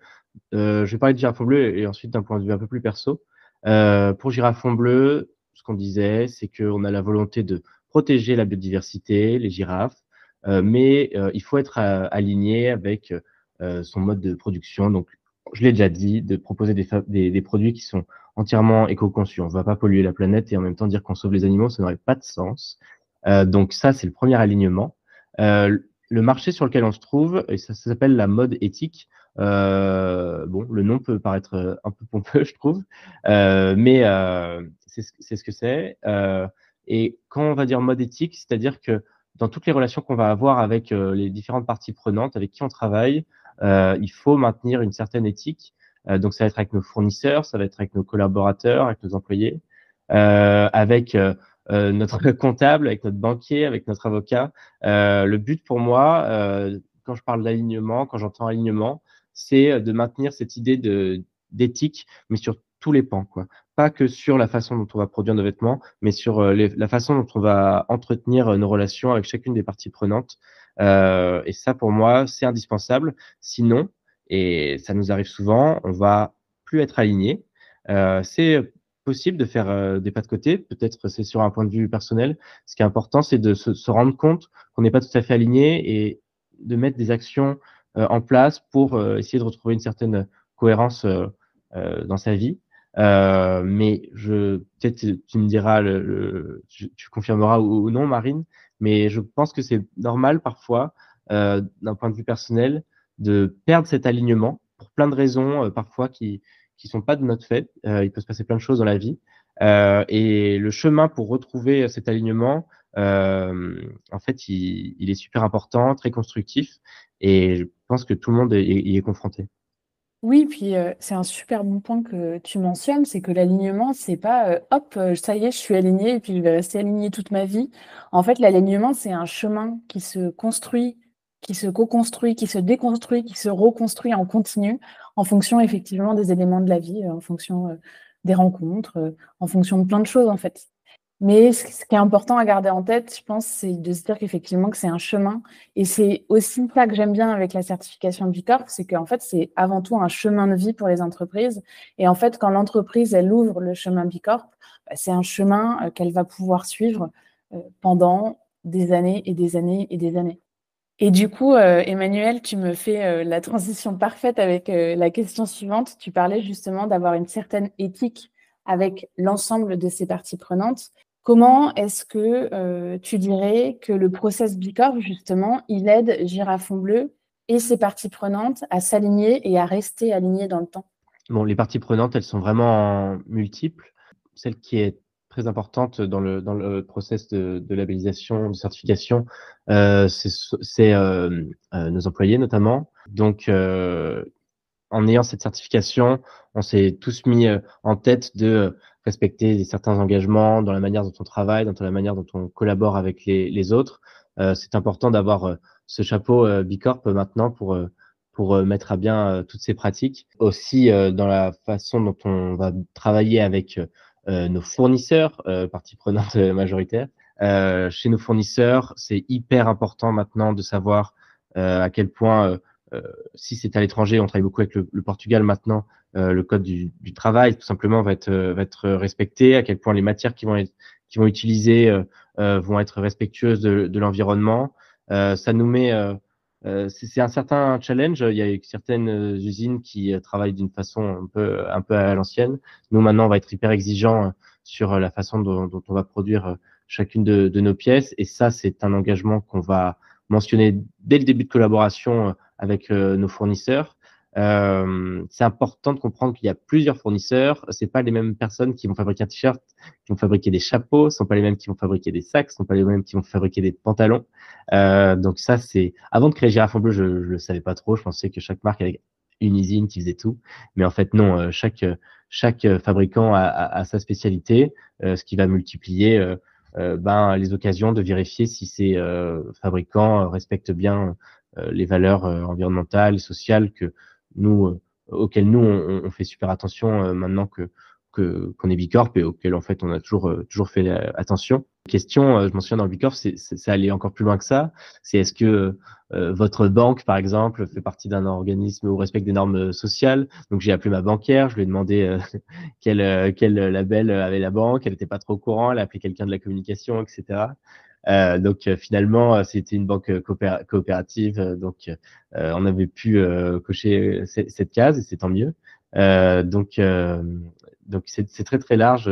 Euh, je vais parler de girafon bleu et ensuite d'un point de vue un peu plus perso. Euh, pour girafon bleu, ce qu'on disait, c'est qu'on a la volonté de protéger la biodiversité, les girafes, mais il faut être aligné avec son mode de production. Donc, je l'ai déjà dit, de proposer des, produits qui sont entièrement éco-conçus. On ne va pas polluer la planète et en même temps dire qu'on sauve les animaux, ça n'aurait pas de sens. Donc ça, c'est le premier alignement. le marché sur lequel on se trouve, et ça, s'appelle la mode éthique. Euh, bon, le nom peut paraître un peu pompeux, [LAUGHS] je trouve, euh, mais c'est ce que c'est. Euh, et quand on va dire mode éthique, c'est-à-dire que dans toutes les relations qu'on va avoir avec euh, les différentes parties prenantes avec qui on travaille, euh, il faut maintenir une certaine éthique. donc ça va être avec nos fournisseurs, ça va être avec nos collaborateurs, avec nos employés, avec notre [LAUGHS] comptable, avec notre banquier, avec notre avocat. le but pour moi, quand je parle d'alignement, quand j'entends alignement, c'est de maintenir cette idée de d'éthique, mais sur tous les pans, quoi pas que sur la façon dont on va produire nos vêtements, mais sur euh, la façon dont on va entretenir euh, nos relations avec chacune des parties prenantes. Euh, et ça, pour moi, c'est indispensable. Sinon, et ça nous arrive souvent, on va plus être aligné. c'est possible de faire des pas de côté. Peut-être c'est sur un point de vue personnel. Ce qui est important, c'est de se, rendre compte qu'on n'est pas tout à fait aligné et de mettre des actions en place pour essayer de retrouver une certaine cohérence dans sa vie. Euh, mais je peut-être tu me diras, tu, confirmeras ou, non, Marine, mais je pense que c'est normal parfois, euh, d'un point de vue personnel, de perdre cet alignement pour plein de raisons, euh, parfois qui qui sont pas de notre fait. Euh, il peut se passer plein de choses dans la vie, et le chemin pour retrouver cet alignement, en fait, il, est super important, très constructif, et je pense que tout le monde y est confronté. Oui, puis, c'est un super bon point que tu mentionnes, c'est que l'alignement, c'est pas, hop, ça y est, je suis aligné et puis je vais rester aligné toute ma vie. En fait, l'alignement, c'est un chemin qui se construit, qui se co-construit, qui se déconstruit, qui se reconstruit en continu, en fonction effectivement des éléments de la vie, en fonction, des rencontres, en fonction de plein de choses, en fait. Mais ce qui est important à garder en tête, je pense, c'est de se dire qu'effectivement que c'est un chemin. Et c'est aussi ça que j'aime bien avec la certification du corps, c'est qu'en fait, c'est avant tout un chemin de vie pour les entreprises. Et en fait, quand l'entreprise, elle ouvre le chemin Bicorp, bah, c'est un chemin euh, qu'elle va pouvoir suivre euh, pendant des années et des années et des années. Et du coup, euh, Emmanuel, tu me fais la transition parfaite avec la question suivante. Tu parlais justement d'avoir une certaine éthique avec l'ensemble de ces parties prenantes. Comment est-ce que euh, tu dirais que le process Bicorp, justement, il aide Girafon Bleu et ses parties prenantes à s'aligner et à rester alignées dans le temps? Bon, les parties prenantes, elles sont vraiment multiples. Celle qui est très importante dans le, dans le process de, labellisation, de certification, euh, c'est euh, euh, nos employés notamment. Donc, en ayant cette certification, on s'est tous mis en tête de respecter certains engagements dans la manière dont on travaille, dans la manière dont on collabore avec les, les autres. c'est important d'avoir ce chapeau Bicorp maintenant pour pour mettre à bien toutes ces pratiques. Aussi dans la façon dont on va travailler avec nos fournisseurs, partie prenante majoritaire. chez nos fournisseurs, c'est hyper important maintenant de savoir à quel point euh, si c'est à l'étranger, on travaille beaucoup avec le, Portugal maintenant, euh, le code du, travail tout simplement va être, va être respecté, à quel point les matières qui vont être qui vont utiliser euh, vont être respectueuses de, de l'environnement. ça nous met c'est un certain challenge. Il y a certaines usines qui travaillent d'une façon un peu, un peu à l'ancienne. Nous, maintenant, on va être hyper exigeant sur la façon dont, on va produire chacune de, nos pièces. Et ça, c'est un engagement qu'on va mentionner dès le début de collaboration avec euh, nos fournisseurs. Euh, c'est important de comprendre qu'il y a plusieurs fournisseurs. C'est pas les mêmes personnes qui vont fabriquer un t-shirt, qui vont fabriquer des chapeaux. Sont pas les mêmes qui vont fabriquer des sacs. Sont pas les mêmes qui vont fabriquer des pantalons. Euh, donc ça, c'est avant de créer Girafe en bleu, je, je le savais pas trop. Je pensais que chaque marque avait une usine qui faisait tout, mais en fait non. Euh, chaque chaque fabricant a, a, a sa spécialité, ce qui va multiplier ben les occasions de vérifier si ces fabricants respectent bien euh, les valeurs euh, environnementales, sociales que nous, euh, auxquelles nous on, fait super attention maintenant que qu'on est Bicorp et auquel en fait on a toujours toujours fait attention. Question, je m'en souviens dans Bicorp, c'est allait encore plus loin que ça. C'est est-ce que votre banque par exemple fait partie d'un organisme où respecte des normes sociales? Donc j'ai appelé ma banquière, je lui ai demandé [LAUGHS] quel quel label avait la banque, elle n'était pas trop au courant, elle a appelé quelqu'un de la communication, etc. Euh, donc euh, finalement, euh, c'était une banque coopérative, donc on avait pu cocher cette case et c'est tant mieux. donc donc c'est très très large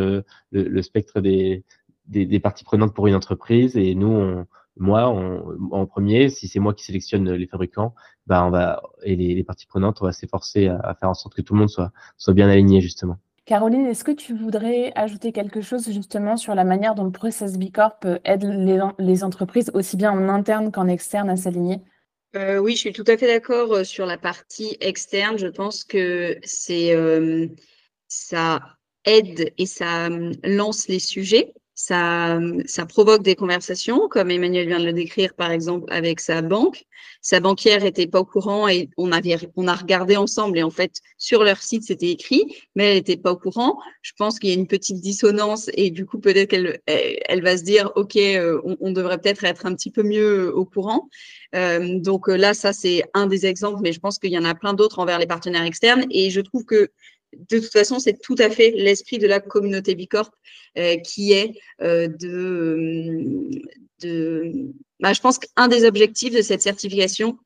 le, spectre des, des, parties prenantes pour une entreprise et nous moi en premier si c'est moi qui sélectionne les fabricants bah on va et les, les parties prenantes on va s'efforcer à, à, faire en sorte que tout le monde soit soit bien aligné justement Caroline, est-ce que tu voudrais ajouter quelque chose justement sur la manière dont le process Bicorp aide les, entreprises aussi bien en interne qu'en externe à s'aligner? Euh, oui, je suis tout à fait d'accord euh, sur la partie externe. Je pense que c'est euh, ça aide et ça lance les sujets ça, ça provoque des conversations, comme Emmanuel vient de le décrire, par exemple, avec sa banque. Sa banquière était pas au courant et on, a regardé ensemble et en fait, sur leur site, c'était écrit, mais elle n'était pas au courant. Je pense qu'il y a une petite dissonance et du coup, peut-être qu'elle elle va se dire, OK, euh, on, devrait peut-être être un petit peu mieux au courant. Euh, donc là, ça, c'est un des exemples, mais je pense qu'il y en a plein d'autres envers les partenaires externes. Et je trouve que de toute façon, c'est tout à fait l'esprit de la communauté Bicorp euh, qui est euh, de, de bah, je pense qu'un des objectifs de cette certification,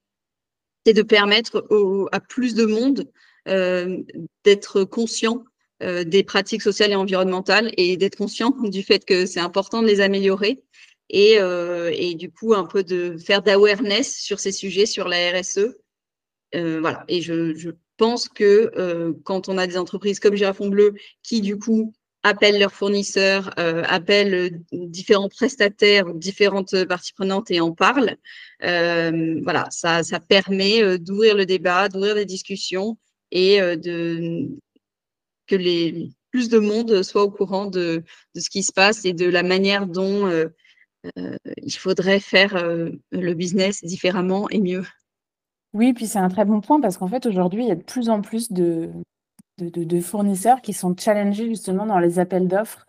c'est de permettre à plus de monde euh, d'être conscient des pratiques sociales et environnementales et d'être conscient [LAUGHS] du fait que c'est important de les améliorer et, du coup un peu de faire d'awareness sur ces sujets, sur la RSE. voilà, et je pense que euh, quand on a des entreprises comme Girafon Bleu qui, du coup, appellent leurs fournisseurs, euh, appellent euh, différents prestataires, différentes parties prenantes et en parlent, voilà, ça, ça permet d'ouvrir le débat, d'ouvrir des discussions et de que les plus de monde soit au courant de, de, ce qui se passe et de la manière dont il faudrait faire le business différemment et mieux. Oui, puis c'est un très bon point parce qu'en fait, aujourd'hui, il y a de plus en plus de, fournisseurs qui sont challengés justement dans les appels d'offres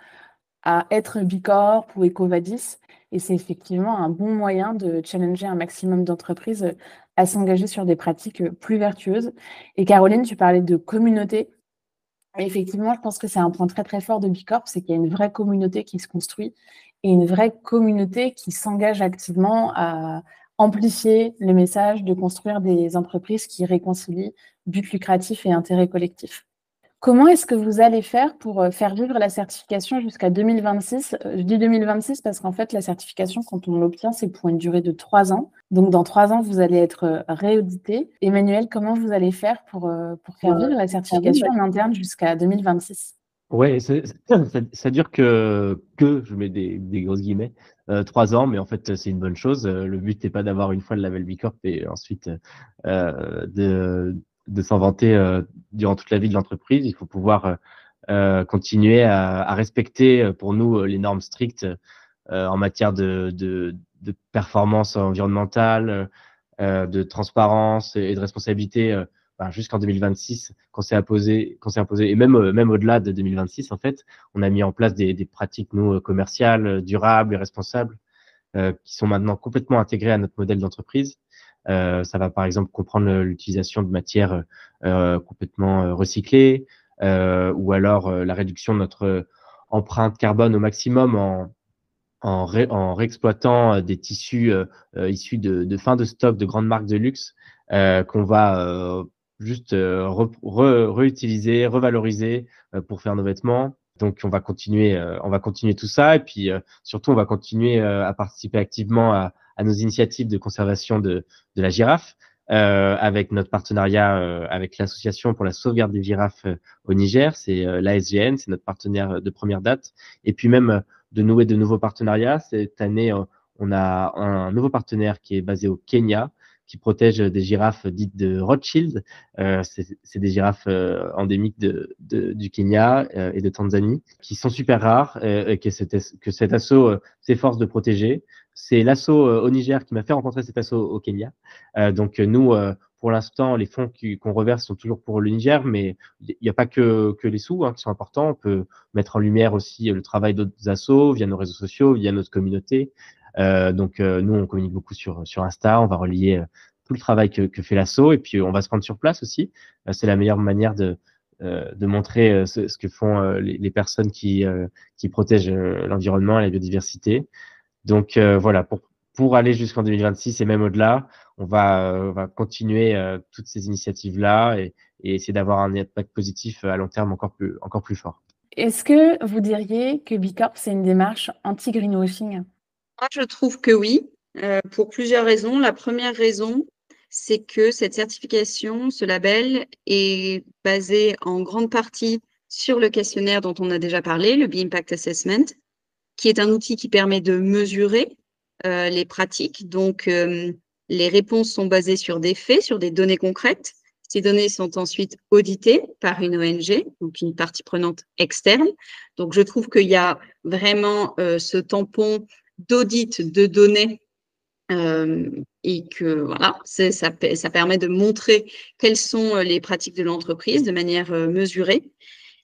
à être Bicorp ou Ecovadis. Et c'est effectivement un bon moyen de challenger un maximum d'entreprises à s'engager sur des pratiques plus vertueuses. Et Caroline, tu parlais de communauté. effectivement, je pense que c'est un point très très fort de Bicorp, c'est qu'il y a une vraie communauté qui se construit et une vraie communauté qui s'engage activement à, amplifier le message de construire des entreprises qui réconcilient but lucratif et intérêt collectif. Comment est-ce que vous allez faire pour euh, faire vivre la certification jusqu'à 2026 euh, Je dis 2026 parce qu'en fait, la certification, quand on l'obtient, c'est pour une durée de trois ans. Donc, dans trois ans, vous allez être euh, réaudité. Emmanuel, comment vous allez faire pour, pour faire vivre la certification en interne jusqu'à 2026 Ouais, ça, ça, dure que, que, je mets des, des grosses guillemets, euh, trois ans, mais en fait, c'est une bonne chose. Euh, le but n'est pas d'avoir une fois le label Bicorp et ensuite euh, de, de s'en vanter euh, durant toute la vie de l'entreprise. Il faut pouvoir continuer à, à, respecter pour nous les normes strictes en matière de, de, de performance environnementale, de transparence et de responsabilité ben, jusqu'en 2026 qu'on s'est imposé, imposé, et même euh, même au-delà de 2026 en fait, on a mis en place des, des pratiques nous euh, commerciales euh, durables et responsables euh, qui sont maintenant complètement intégrées à notre modèle d'entreprise. Euh, ça va par exemple comprendre l'utilisation de matières euh, complètement recyclées ou alors la réduction de notre empreinte carbone au maximum en en, ré, en réexploitant des tissus issus de, de fin de stock de grandes marques de luxe qu'on va juste euh, réutiliser, revaloriser euh, pour faire nos vêtements. Donc on va continuer, euh, on va continuer tout ça et puis surtout on va continuer à participer activement à, à, nos initiatives de conservation de, de la girafe. Euh, avec notre partenariat euh, avec l'association pour la sauvegarde des girafes au Niger, c'est l'ASGN, c'est notre partenaire de première date. Et puis même de nouer de nouveaux partenariats. Cette année, on a un nouveau partenaire qui est basé au Kenya, qui protège des girafes dites de Rothschild. Euh, c'est des girafes euh, endémiques de, du Kenya euh, et de Tanzanie, qui sont super rares et que, cet assaut s'efforce de protéger. C'est l'assaut au Niger qui m'a fait rencontrer cet assaut au Kenya. donc nous, pour l'instant, les fonds qu'on reverse sont toujours pour le Niger, mais il n'y a pas que, les sous hein, qui sont importants. On peut mettre en lumière aussi le travail d'autres assos via nos réseaux sociaux, via notre communauté. Euh, donc euh, nous, on communique beaucoup sur, sur Insta, on va relier euh, tout le travail que, que fait l'assaut et puis on va se prendre sur place aussi. c'est la meilleure manière de, de montrer ce, que font les, personnes qui, qui protègent l'environnement et la biodiversité. Donc voilà, pour, pour aller jusqu'en 2026 et même au-delà, on va, on va continuer toutes ces initiatives-là et, et essayer d'avoir un impact positif à long terme encore plus, encore plus fort. Est-ce que vous diriez que Bicorp, c'est une démarche anti-greenwashing? Je trouve que oui, euh, pour plusieurs raisons. La première raison, c'est que cette certification, ce label, est basé en grande partie sur le questionnaire dont on a déjà parlé, le B-Impact Assessment, qui est un outil qui permet de mesurer euh, les pratiques. Donc, euh, les réponses sont basées sur des faits, sur des données concrètes. Ces données sont ensuite auditées par une ONG, donc une partie prenante externe. Donc, je trouve qu'il y a vraiment ce tampon d'audit de données euh, et que voilà, ça, permet de montrer quelles sont euh, les pratiques de l'entreprise de manière euh, mesurée.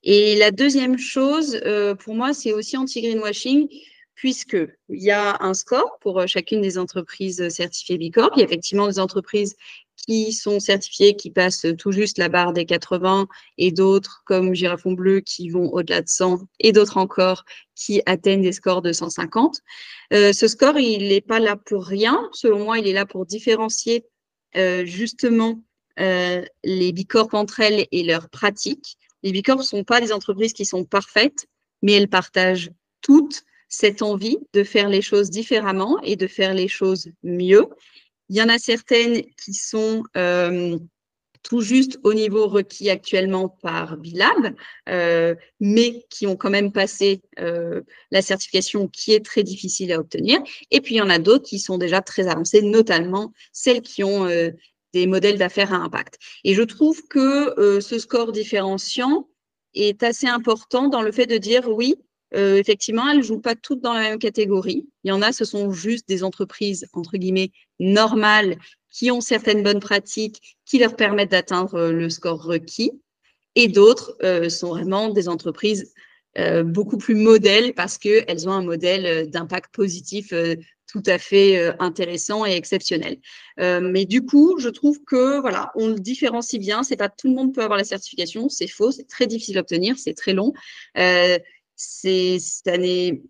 Et la deuxième chose, pour moi, c'est aussi anti-greenwashing, puisqu'il y a un score pour chacune des entreprises certifiées Bicorp. Il y a effectivement des entreprises qui sont certifiés, qui passent tout juste la barre des 80 et d'autres comme Girafon Bleu qui vont au-delà de 100 et d'autres encore qui atteignent des scores de 150. Euh, ce score, il n'est pas là pour rien. Selon moi, il est là pour différencier euh, justement euh, les bicorps entre elles et leurs pratiques. Les bicorps ne sont pas des entreprises qui sont parfaites, mais elles partagent toutes cette envie de faire les choses différemment et de faire les choses mieux. Il y en a certaines qui sont euh, tout juste au niveau requis actuellement par Bilab, euh, mais qui ont quand même passé euh, la certification qui est très difficile à obtenir. Et puis, il y en a d'autres qui sont déjà très avancées, notamment celles qui ont euh, des modèles d'affaires à impact. Et je trouve que euh, ce score différenciant est assez important dans le fait de dire oui, euh, effectivement, elles ne jouent pas toutes dans la même catégorie. Il y en a, ce sont juste des entreprises, entre guillemets, normales, qui ont certaines bonnes pratiques qui leur permettent d'atteindre euh, le score requis. Et d'autres euh, sont vraiment des entreprises beaucoup plus modèles parce qu'elles ont un modèle d'impact positif tout à fait intéressant et exceptionnel. mais du coup, je trouve que voilà, on le différencie bien. C'est pas tout le monde peut avoir la certification, c'est faux, c'est très difficile à obtenir, c'est très long. C'est, ça n'est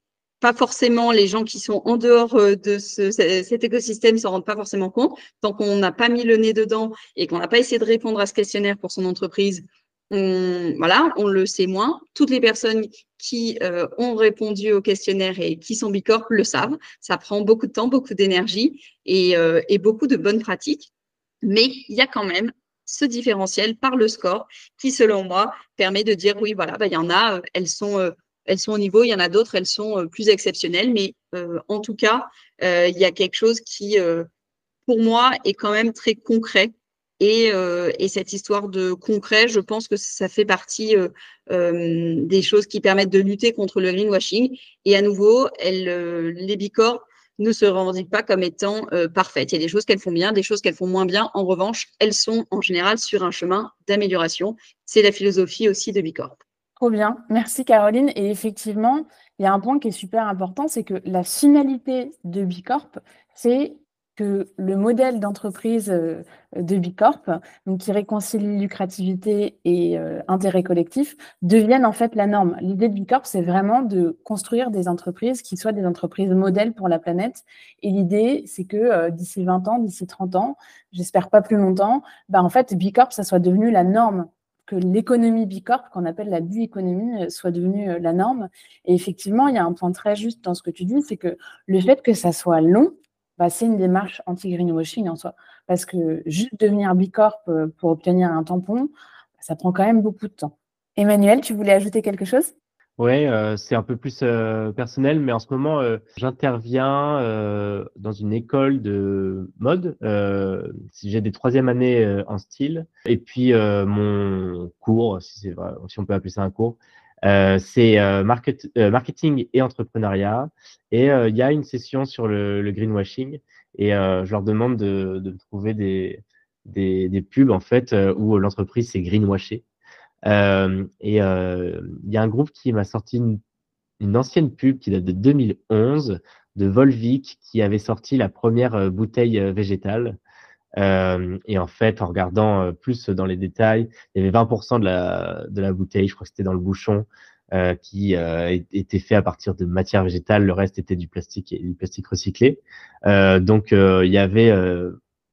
pas forcément les gens qui sont en dehors euh, de ce, cet écosystème s'en rendent pas forcément compte. Tant qu'on n'a pas mis le nez dedans et qu'on n'a pas essayé de répondre à ce questionnaire pour son entreprise, on, voilà, on le sait moins. Toutes les personnes qui euh, ont répondu au questionnaire et qui sont bicorp le savent. Ça prend beaucoup de temps, beaucoup d'énergie et, euh, et beaucoup de bonnes pratiques. Mais il y a quand même ce différentiel par le score qui, selon moi, permet de dire oui, voilà, bah, il y en a, elles sont elles sont au niveau, il y en a d'autres, elles sont euh, plus exceptionnelles, mais euh, en tout cas, euh, il y a quelque chose qui, pour moi, est quand même très concret Et, et, cette histoire de concret, je pense que ça fait partie des choses qui permettent de lutter contre le greenwashing. Et à nouveau, les Bicorps ne se revendiquent pas comme étant parfaites. Il y a des choses qu'elles font bien, des choses qu'elles font moins bien. En revanche, elles sont en général sur un chemin d'amélioration. C'est la philosophie aussi de Bicorp. Bien, merci Caroline. Et effectivement, il y a un point qui est super important, c'est que la finalité de Bicorp, c'est que le modèle d'entreprise euh, de Bicorp, qui réconcilie lucrativité et euh, intérêt collectif, devienne en fait la norme. L'idée de Bicorp, c'est vraiment de construire des entreprises qui soient des entreprises modèles pour la planète. Et l'idée, c'est que euh, d'ici 20 ans, d'ici 30 ans, j'espère pas plus longtemps, bah, en fait, Bicorp, ça soit devenu la norme que l'économie bicorp, qu'on appelle la bioéconomie, soit devenue la norme. Et effectivement, il y a un point très juste dans ce que tu dis, c'est que le fait que ça soit long, bah, c'est une démarche anti-greenwashing en soi. Parce que juste devenir Bicorp euh, pour obtenir un tampon, ça prend quand même beaucoup de temps. Emmanuel, tu voulais ajouter quelque chose? Oui, euh, c'est un peu plus euh, personnel, mais en ce moment, j'interviens dans une école de mode. si j'ai des troisième années en style, et puis mon cours, si, si on peut appeler ça un cours, euh, c'est euh, euh, marketing et entrepreneuriat. Et il y a une session sur le, greenwashing. Et je leur demande de, de trouver des, des, des, pubs en fait où l'entreprise s'est greenwashée. Et il y a un groupe qui m'a sorti une, une, ancienne pub qui date de 2011 de Volvic qui avait sorti la première bouteille végétale. Euh, et en fait, en regardant euh, plus dans les détails, il y avait 20% de la, de la bouteille, je crois que c'était dans le bouchon, euh, qui euh, était fait à partir de matière végétale. Le reste était du plastique et du plastique recyclé. Euh, donc, il y avait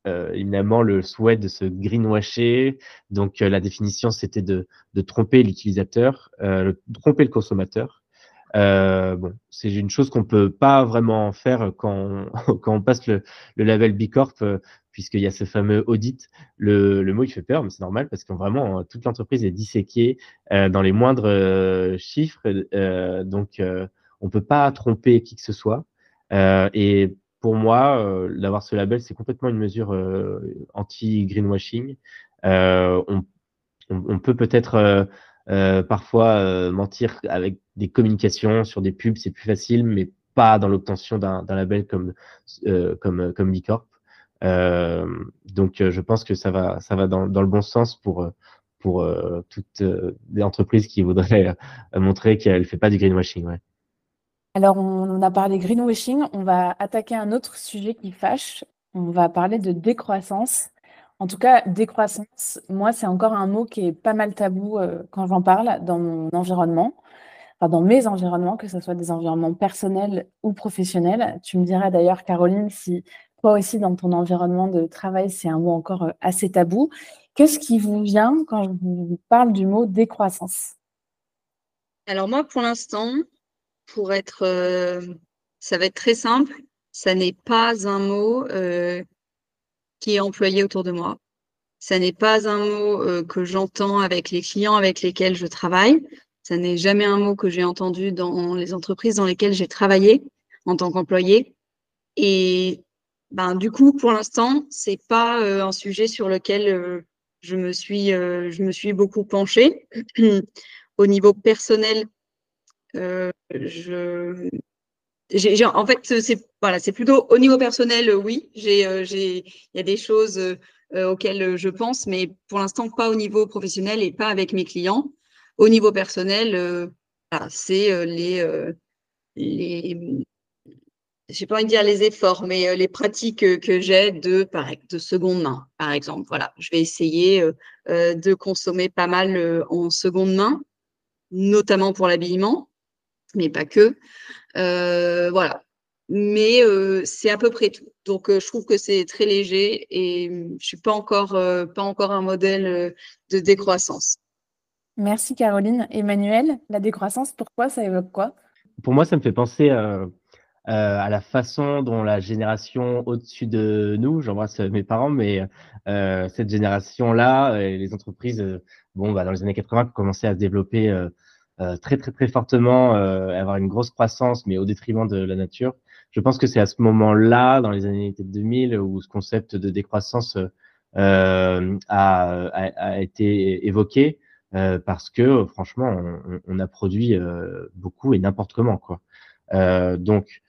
évidemment le souhait de se greenwasher. Donc, la définition, c'était de, de tromper l'utilisateur, tromper le consommateur. Euh, bon, c'est une chose qu'on peut pas vraiment faire quand on, [LAUGHS] quand on passe le, le label B Corp, euh, puisqu'il y a ce fameux audit. Le, le mot il fait peur, mais c'est normal parce que vraiment euh, toute l'entreprise est disséquée euh, dans les moindres euh, chiffres, donc on peut pas tromper qui que ce soit. et pour moi, d'avoir ce label, c'est complètement une mesure anti greenwashing. On, on, on, peut peut-être euh, parfois, euh, mentir avec des communications sur des pubs, c'est plus facile, mais pas dans l'obtention d'un label comme, euh, comme, comme Bicorp. donc, je pense que ça va, ça va dans, dans le bon sens pour, pour toutes les entreprises qui voudraient montrer qu'elle ne fait pas du greenwashing. Ouais. Alors, on a parlé greenwashing, on va attaquer un autre sujet qui fâche. On va parler de décroissance. En tout cas, décroissance, moi, c'est encore un mot qui est pas mal tabou euh, quand j'en parle dans mon environnement, dans mes environnements, que ce soit des environnements personnels ou professionnels. Tu me diras d'ailleurs, Caroline, si toi aussi, dans ton environnement de travail, c'est un mot encore euh, assez tabou. Qu'est-ce qui vous vient quand je vous parle du mot décroissance? Alors moi, pour l'instant, pour être, euh, ça va être très simple, ça n'est pas un mot qui est employé autour de moi. Ça n'est pas un mot euh, que j'entends avec les clients avec lesquels je travaille. Ça n'est jamais un mot que j'ai entendu dans les entreprises dans lesquelles j'ai travaillé en tant qu'employé. Et ben, du coup, pour l'instant, c'est pas euh, un sujet sur lequel euh, je, me suis, je me suis beaucoup penchée. [CLEARS THROAT] Au niveau personnel, je, en fait, c'est voilà, c'est plutôt au niveau personnel, euh, oui. J'ai, euh, il y a des choses euh, auxquelles je pense, mais pour l'instant pas au niveau professionnel et pas avec mes clients. Au niveau personnel, c'est les, les, j'ai pas envie de dire les efforts, mais les pratiques que j'ai de, de seconde main, par exemple. Voilà, je vais essayer de consommer pas mal en seconde main, notamment pour l'habillement, mais pas que. Euh, voilà. Mais euh, c'est à peu près tout. Donc, euh, je trouve que c'est très léger et je suis pas encore, pas encore un modèle de décroissance. Merci Caroline. Emmanuel, la décroissance, pourquoi ça évoque quoi? Pour moi, ça me fait penser à la façon dont la génération au-dessus de nous, j'embrasse mes parents, mais cette génération-là, les entreprises, bon, bah, dans les années 80, ont commencé à se développer euh, très très très fortement, euh, avoir une grosse croissance, mais au détriment de la nature. Je pense que c'est à ce moment-là, dans les années 2000, où ce concept de décroissance a, été évoqué parce que franchement, on, a produit beaucoup et n'importe comment. Quoi. donc,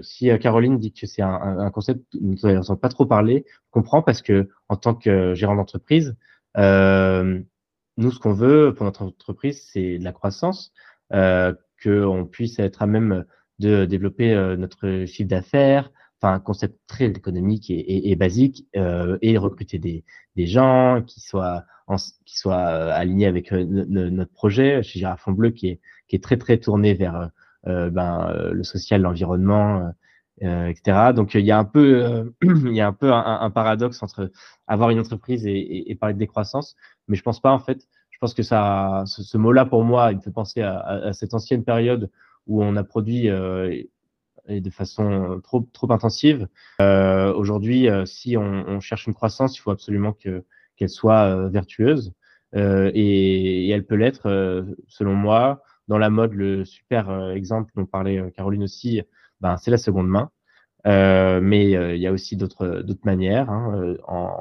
si Caroline dit que c'est un, concept dont on n'entend pas trop parler, je comprends parce que en tant que gérant d'entreprise, nous, ce qu'on veut pour notre entreprise, c'est de la croissance, euh, qu'on puisse être à même de développer euh, notre chiffre d'affaires, enfin un concept très économique et, et, basique, euh, et recruter des, des, gens qui soient, qui soient euh, alignés avec euh, notre projet. Chez Girafon Bleu, qui est, qui est très très tourné vers ben, le social, l'environnement, etc. Donc il y a un peu, [CLEARS THROAT] il y a un peu un, paradoxe entre avoir une entreprise et, parler de décroissance, mais je pense pas en fait je pense que ça, ce, mot-là, pour moi, il me fait penser à, cette ancienne période où on a produit euh, et de façon trop, trop intensive. Euh, Aujourd'hui, euh, si on, cherche une croissance, il faut absolument que qu'elle soit euh, vertueuse. Euh, et, elle peut l'être, selon moi, dans la mode. Le super exemple dont parlait Caroline aussi, ben, c'est la seconde main. mais il y a aussi d'autres manières, hein, en,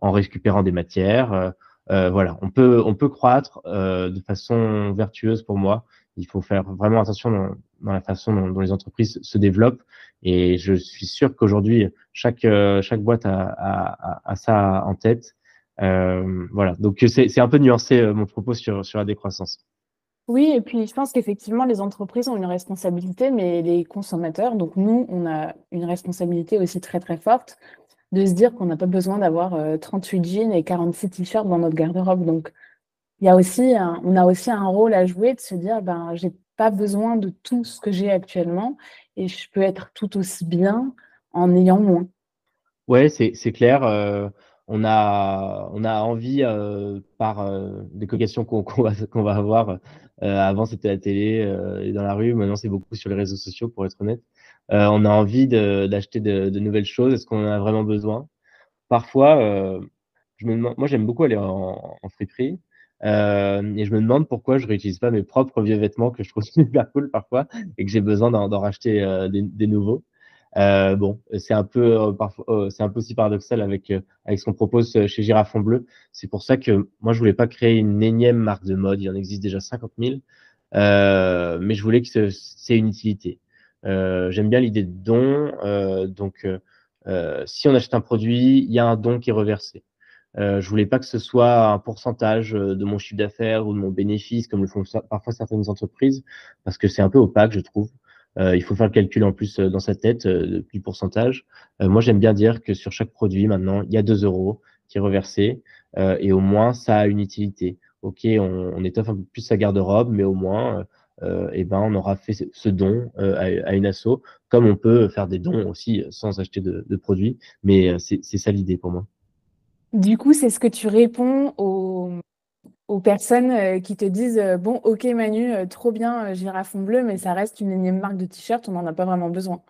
en récupérant des matières, euh, voilà, on peut, on peut croître euh, de façon vertueuse pour moi. Il faut faire vraiment attention dans, la façon dont, les entreprises se développent. Et je suis sûr qu'aujourd'hui, chaque, euh, chaque boîte a, a, a, ça en tête. Euh, voilà, donc c'est un peu nuancé mon propos sur, sur la décroissance. Oui, et puis je pense qu'effectivement, les entreprises ont une responsabilité, mais les consommateurs, donc nous, on a une responsabilité aussi très très forte de se dire qu'on n'a pas besoin d'avoir 38 euh, jeans et 46 t-shirts dans notre garde-robe. Donc, il y a aussi on a aussi un rôle à jouer de se dire, ben, j'ai pas besoin de tout ce que j'ai actuellement et je peux être tout aussi bien en ayant moins. Ouais, c'est clair. Euh, on a, on a envie, euh, par des qu'on va, va avoir, avant c'était la télé et dans la rue, maintenant c'est beaucoup sur les réseaux sociaux pour être honnête. Euh, on a envie d'acheter de, nouvelles choses. Est-ce qu'on en a vraiment besoin? Parfois, euh, je me moi j'aime beaucoup aller en, en friperie. Euh, et je me demande pourquoi je réutilise pas mes propres vieux vêtements que je trouve [LAUGHS] super cool parfois et que j'ai besoin d'en racheter euh, des, nouveaux. Euh, bon, c'est un peu euh, parfois, c'est un peu aussi paradoxal avec avec ce qu'on propose chez Girafon Bleu. C'est pour ça que moi je voulais pas créer une énième marque de mode. Il en existe déjà 50 000, mais je voulais que c'est une utilité. Euh, j'aime bien l'idée de don. Euh, donc, euh, si on achète un produit, il y a un don qui est reversé. Euh, je voulais pas que ce soit un pourcentage de mon chiffre d'affaires ou de mon bénéfice, comme le font parfois certaines entreprises, parce que c'est un peu opaque, je trouve. Euh, il faut faire le calcul en plus dans sa tête du pourcentage. moi, j'aime bien dire que sur chaque produit, maintenant, il y a 2 euros qui est reversé, et au moins, ça a une utilité. Ok, on, étoffe un peu plus sa garde-robe, mais au moins, euh, eh ben, on aura fait ce don euh, à, une asso, comme on peut faire des dons aussi sans acheter de, produits. Mais euh, c'est ça l'idée pour moi. Du coup, c'est ce que tu réponds aux, aux personnes qui te disent Bon, ok, Manu, trop bien, girafon bleu, mais ça reste une énième marque de t-shirt, on n'en a pas vraiment besoin.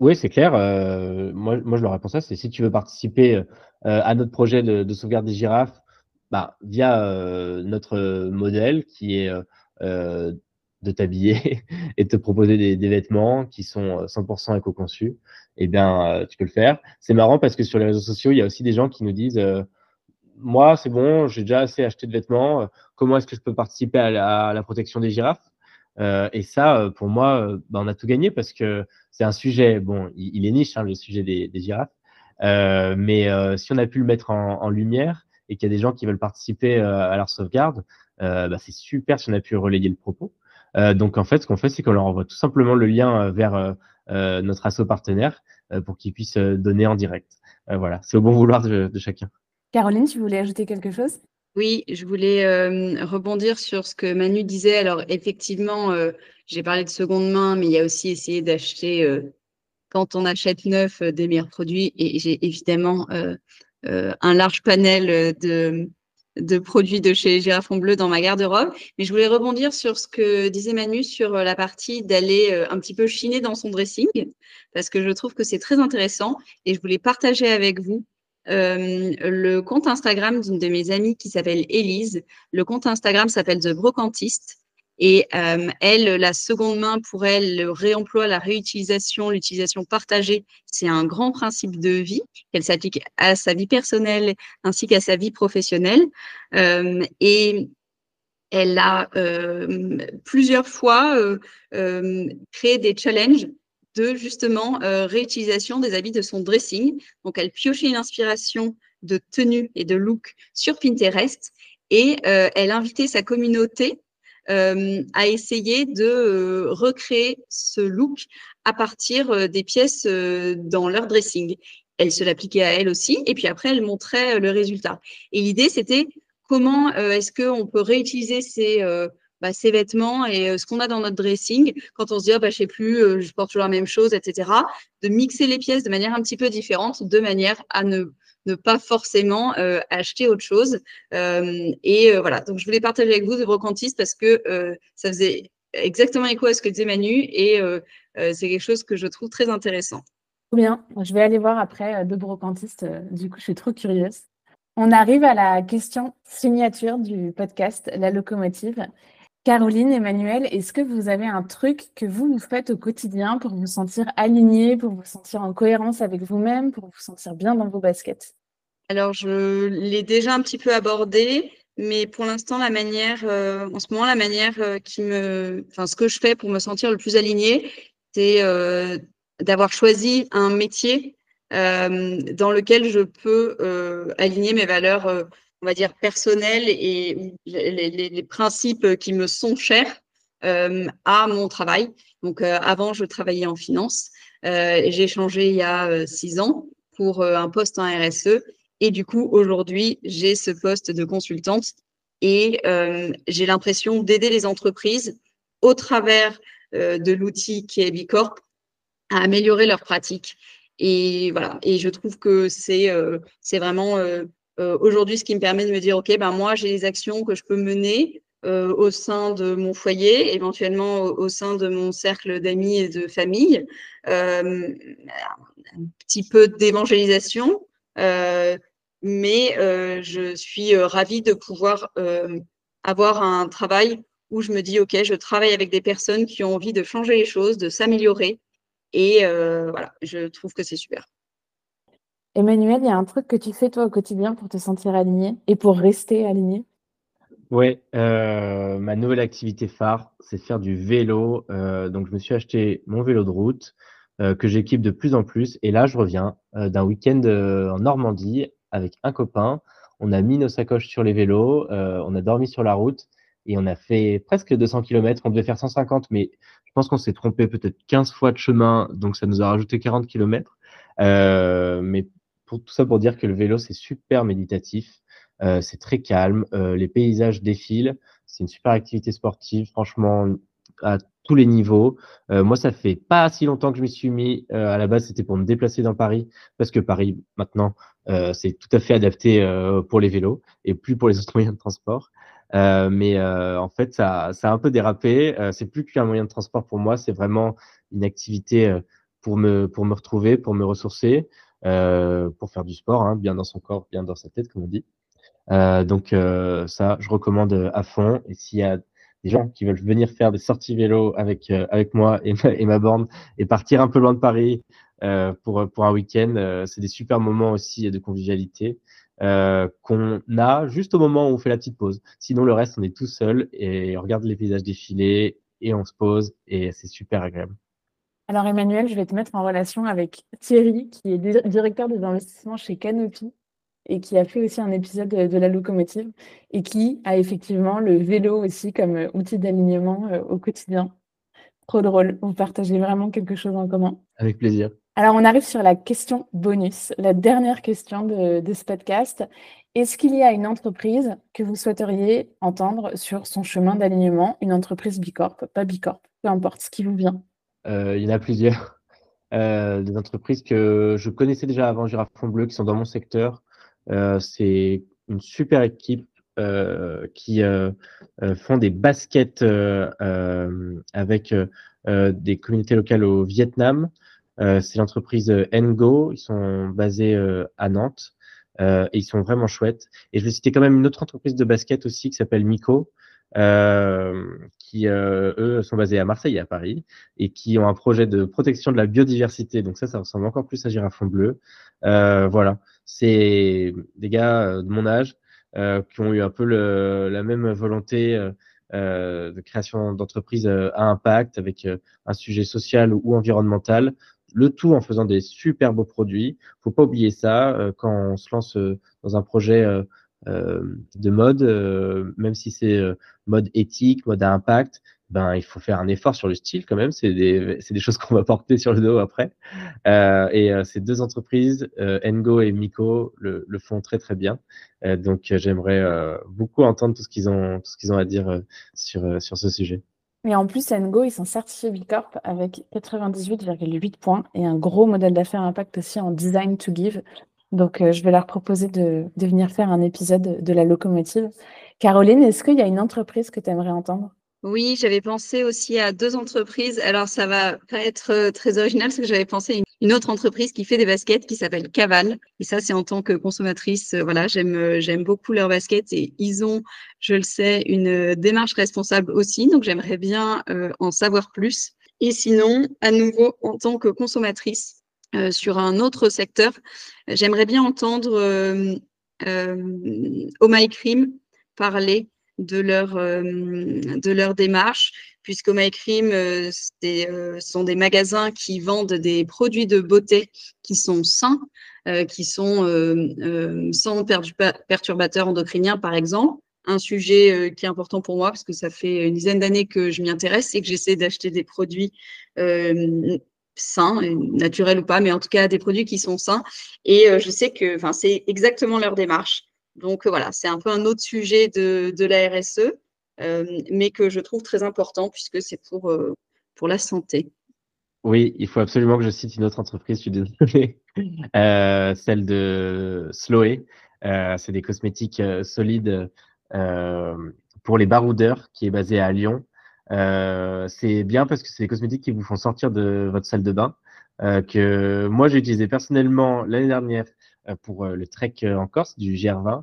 Oui, c'est clair. moi, moi, je leur réponds ça c'est si tu veux participer à notre projet de, de sauvegarde des girafes, bah, via notre modèle qui est de t'habiller [LAUGHS] et de te proposer des, vêtements qui sont 100% euh, éco-conçus, eh bien, euh, tu peux le faire. C'est marrant parce que sur les réseaux sociaux, il y a aussi des gens qui nous disent euh, Moi, c'est bon, j'ai déjà assez acheté de vêtements. Comment est-ce que je peux participer à la, protection des girafes? Et ça, pour moi, bah, on a tout gagné parce que c'est un sujet, bon, il, est niche, hein, le sujet des, girafes. mais si on a pu le mettre en, lumière et qu'il y a des gens qui veulent participer à leur sauvegarde, bah, c'est super si on a pu relayer le propos. Euh, donc en fait, ce qu'on fait, c'est qu'on leur envoie tout simplement le lien euh, vers euh, notre asso partenaire pour qu'ils puissent donner en direct. voilà, c'est au bon vouloir de, chacun. Caroline, tu voulais ajouter quelque chose? Oui, je voulais rebondir sur ce que Manu disait. Alors effectivement, j'ai parlé de seconde main, mais il y a aussi essayé d'acheter, quand on achète neuf, des meilleurs produits. Et j'ai évidemment un large panel de, de produits de chez Girafon Bleu dans ma garde-robe. Mais je voulais rebondir sur ce que disait Manu sur euh, la partie d'aller euh, un petit peu chiner dans son dressing, parce que je trouve que c'est très intéressant et je voulais partager avec vous euh, le compte Instagram d'une de mes amies qui s'appelle Élise. Le compte Instagram s'appelle The Brocantiste Et elle, la seconde main, pour elle, le réemploi, la réutilisation, l'utilisation partagée, c'est un grand principe de vie qu'elle s'applique à sa vie personnelle ainsi qu'à sa vie professionnelle. et elle a plusieurs fois créé des challenges de justement réutilisation des habits de son dressing. Donc, elle piochait une inspiration de tenue et de look sur Pinterest et elle invitait sa communauté à essayer de recréer ce look à partir des pièces dans leur dressing. Elle se l'appliquait à elle aussi et puis après elle montrait le résultat. Et l'idée c'était comment est-ce qu'on peut réutiliser ces bah, ces vêtements et ce qu'on a dans notre dressing, quand on se dit, oh, bah, je sais plus, je porte toujours la même chose, etc., de mixer les pièces de manière un petit peu différente, de manière à ne, ne pas forcément acheter autre chose. et voilà, donc je voulais partager avec vous de brocantiste parce que ça faisait exactement écho à ce que disait Manu et c'est quelque chose que je trouve très intéressant. Bien, je vais aller voir après de brocantiste. Du coup, je suis trop curieuse. On arrive à la question signature du podcast La locomotive. Caroline, Emmanuel, est-ce que vous avez un truc que vous, vous faites au quotidien pour vous sentir aligné, pour vous sentir en cohérence avec vous-même, pour vous sentir bien dans vos baskets? Alors, je l'ai déjà un petit peu abordé, mais pour l'instant, la manière, euh, en ce moment, la manière euh, qui me, enfin, ce que je fais pour me sentir le plus aligné, c'est euh, d'avoir choisi un métier dans lequel je peux aligner mes valeurs on va dire, personnels et les, principes qui me sont chers euh, à mon travail. Donc, euh, avant, je travaillais en finance. Euh, j'ai changé il y a six ans pour un poste en RSE. Et du coup, aujourd'hui, j'ai ce poste de consultante et j'ai l'impression d'aider les entreprises au travers de l'outil qui est Bicorp à améliorer leurs pratiques. Et voilà. Et je trouve que c'est c'est vraiment euh, aujourd'hui, ce qui me permet de me dire, OK, ben moi, j'ai les actions que je peux mener euh, au sein de mon foyer, éventuellement au, sein de mon cercle d'amis et de famille, euh, un petit peu d'évangélisation, mais je suis ravie de pouvoir avoir un travail où je me dis, OK, je travaille avec des personnes qui ont envie de changer les choses, de s'améliorer. Et voilà, je trouve que c'est super. Emmanuel, il y a un truc que tu fais toi au quotidien pour te sentir aligné et pour rester aligné? Ouais, euh, ma nouvelle activité phare, c'est faire du vélo. Euh, donc, je me suis acheté mon vélo de route euh, que j'équipe de plus en plus. Et là, je reviens d'un week-end en Normandie avec un copain. On a mis nos sacoches sur les vélos, on a dormi sur la route et on a fait presque 200 km. On devait faire 150, mais je pense qu'on s'est trompé peut-être 15 fois de chemin, donc ça nous a rajouté 40 km. mais tout ça pour dire que le vélo, c'est super méditatif. Euh, c'est très calme. Euh, les paysages défilent. C'est une super activité sportive, franchement, à tous les niveaux. Euh, moi, ça fait pas si longtemps que je m'y suis mis. à la base, c'était pour me déplacer dans Paris, parce que Paris, maintenant, c'est tout à fait adapté pour les vélos et plus pour les [LAUGHS] autres moyens de transport. mais en fait, ça, ça a un peu dérapé. c'est plus qu'un moyen de transport pour moi. C'est vraiment une activité pour me, pour me retrouver, pour me ressourcer. Euh, pour faire du sport, hein, bien dans son corps, bien dans sa tête, comme on dit. Euh, donc euh, ça, je recommande à fond. Et s'il y a des gens qui veulent venir faire des sorties vélo avec avec moi et ma, et ma borne et partir un peu loin de Paris pour pour un week-end, c'est des super moments aussi de convivialité. Euh, qu'on a juste au moment où on fait la petite pause. Sinon, le reste, on est tout seul et on regarde les paysages défiler et on se pose et c'est super agréable. Alors Emmanuel, je vais te mettre en relation avec Thierry, qui est directeur des investissements chez Canopy et qui a fait aussi un épisode de, la locomotive et qui a effectivement le vélo aussi comme euh, outil d'alignement euh, au quotidien. Trop drôle, vous partagez vraiment quelque chose en commun. Avec plaisir. Alors on arrive sur la question bonus, la dernière question de, de ce podcast. Est-ce qu'il y a une entreprise que vous souhaiteriez entendre sur son chemin d'alignement, une entreprise Bicorp, pas Bicorp, peu importe ce qui vous vient il y en a plusieurs. [LAUGHS] Euh, des entreprises que je connaissais déjà avant Girafon Bleu, qui sont dans mon secteur. Euh, c'est une super équipe qui font des baskets avec des communautés locales au Vietnam. c'est l'entreprise Ngo. Ils sont basés à Nantes et ils sont vraiment chouettes. Et je vais citer quand même une autre entreprise de basket aussi qui s'appelle Miko, qui, eux, sont basés à Marseille et à Paris, et qui ont un projet de protection de la biodiversité. Donc ça, ça ressemble encore plus à Girafon Bleu. voilà, c'est des gars de mon âge qui ont eu un peu le, la même volonté de création d'entreprises à impact avec un sujet social ou environnemental le tout en faisant des super beaux produits. Faut pas oublier ça euh, quand on se lance euh, dans un projet euh, de mode, même si c'est mode éthique, mode à impact, ben il faut faire un effort sur le style quand même. C'est des, des choses qu'on va porter sur le dos après. et ces deux entreprises, Engo et Miko, le, le, font très très bien. donc j'aimerais beaucoup entendre tout ce qu'ils ont, tout ont à dire sur sur ce sujet. Et en plus, Engo, ils sont certifiés Bicorp avec 98,8 points et un gros modèle d'affaires impact aussi en design to give. Donc, euh, je vais leur proposer de, de, venir faire un épisode de la locomotive. Caroline, est-ce qu'il y a une entreprise que tu aimerais entendre? Oui, j'avais pensé aussi à deux entreprises. Alors, ça va pas être euh, très original, parce que j'avais pensé à une autre entreprise qui fait des baskets qui s'appelle Caval. Et ça, c'est en tant que consommatrice, euh, voilà, j'aime j'aime beaucoup leurs baskets et ils ont, je le sais, une démarche responsable aussi. Donc, j'aimerais bien en savoir plus. Et sinon, à nouveau, en tant que consommatrice sur un autre secteur, j'aimerais bien entendre euh, Oh My Cream parler de leur, euh, de leur démarche, puisque My Cream, euh, euh, sont des magasins qui vendent des produits de beauté qui sont sains, qui sont sans perturbateurs endocriniens, par exemple. Un sujet qui est important pour moi, parce que ça fait une dizaine d'années que je m'y intéresse et que j'essaie d'acheter des produits sains, naturels ou pas, mais en tout cas des produits qui sont sains. Et je sais que c'est exactement leur démarche. Donc voilà, c'est un peu un autre sujet de, de la RSE, euh, mais que je trouve très important puisque c'est pour, euh, pour la santé. Oui, il faut absolument que je cite une autre entreprise, je suis désolé, [LAUGHS] euh, celle de Sloé. c'est des cosmétiques solides pour les baroudeurs qui est basé à Lyon. C'est bien parce que c'est des cosmétiques qui vous font sortir de votre salle de bain. que moi j'ai utilisé personnellement l'année dernière euh, pour euh, le trek euh, en Corse du GR20.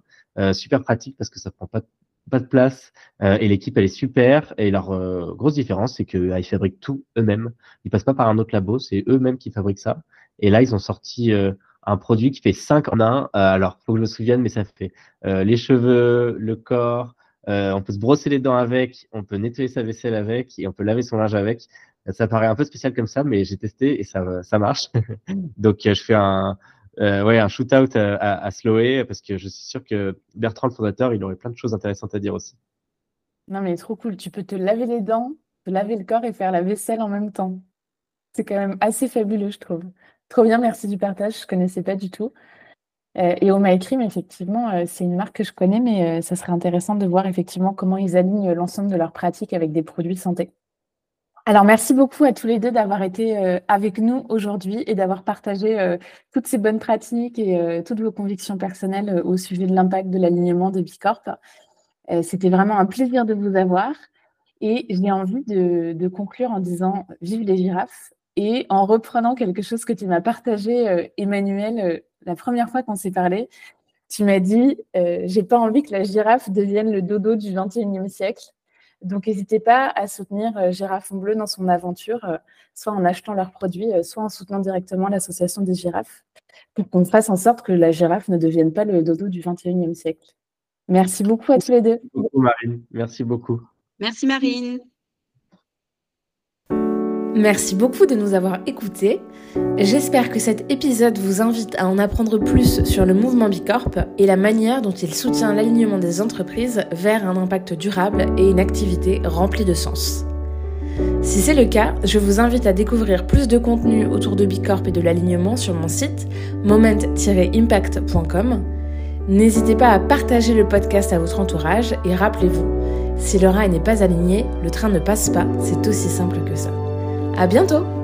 super pratique parce que ça prend pas pas de place et l'équipe elle est super et leur grosse différence c'est qu'ils ah, fabriquent tout eux-mêmes ils passent pas par un autre labo c'est eux-mêmes qui fabriquent ça et là ils ont sorti un produit qui fait 5 en 1 alors faut que je me souvienne mais ça fait les cheveux le corps on peut se brosser les dents avec on peut nettoyer sa vaisselle avec et on peut laver son linge avec ça paraît un peu spécial comme ça mais j'ai testé et ça ça marche [LAUGHS] donc je fais un euh, ouais, un shootout à, à, Sloé, parce que je suis sûr que Bertrand, le fondateur, il aurait plein de choses intéressantes à dire aussi. Non, mais trop cool. Tu peux te laver les dents, te laver le corps et faire la vaisselle en même temps. C'est quand même assez fabuleux, je trouve. Trop bien, merci du partage. Je connaissais pas du tout. Euh, et au My Cream, effectivement, euh, c'est une marque que je connais, mais euh, ça serait intéressant de voir effectivement comment ils alignent l'ensemble de leurs pratiques avec des produits de santé. Alors, merci beaucoup à tous les deux d'avoir été euh, avec nous aujourd'hui et d'avoir partagé euh, toutes ces bonnes pratiques et euh, toutes vos convictions personnelles au sujet de l'impact de l'alignement de Bicorp. C'était vraiment un plaisir de vous avoir et j'ai envie de, conclure en disant vive les girafes et en reprenant quelque chose que tu m'as partagé, Emmanuel, la première fois qu'on s'est parlé. Tu m'as dit, j'ai pas envie que la girafe devienne le dodo du 21e siècle. Donc, n'hésitez pas à soutenir euh, Girafon Bleu dans son aventure, euh, soit en achetant leurs produits, euh, soit en soutenant directement l'association des girafes, pour qu'on fasse en sorte que la girafe ne devienne pas le dodo du 21e siècle. Merci beaucoup à tous les deux. Merci beaucoup, Marine. Merci beaucoup. Merci, Marine. Merci beaucoup de nous avoir écoutés. J'espère que cet épisode vous invite à en apprendre plus sur le mouvement Bicorp et la manière dont il soutient l'alignement des entreprises vers un impact durable et une activité remplie de sens. Si c'est le cas, je vous invite à découvrir plus de contenu autour de Bicorp et de l'alignement sur mon site moment-impact.com. N'hésitez pas à partager le podcast à votre entourage et rappelez-vous, si le rail n'est pas aligné, le train ne passe pas, c'est aussi simple que ça. À bientôt!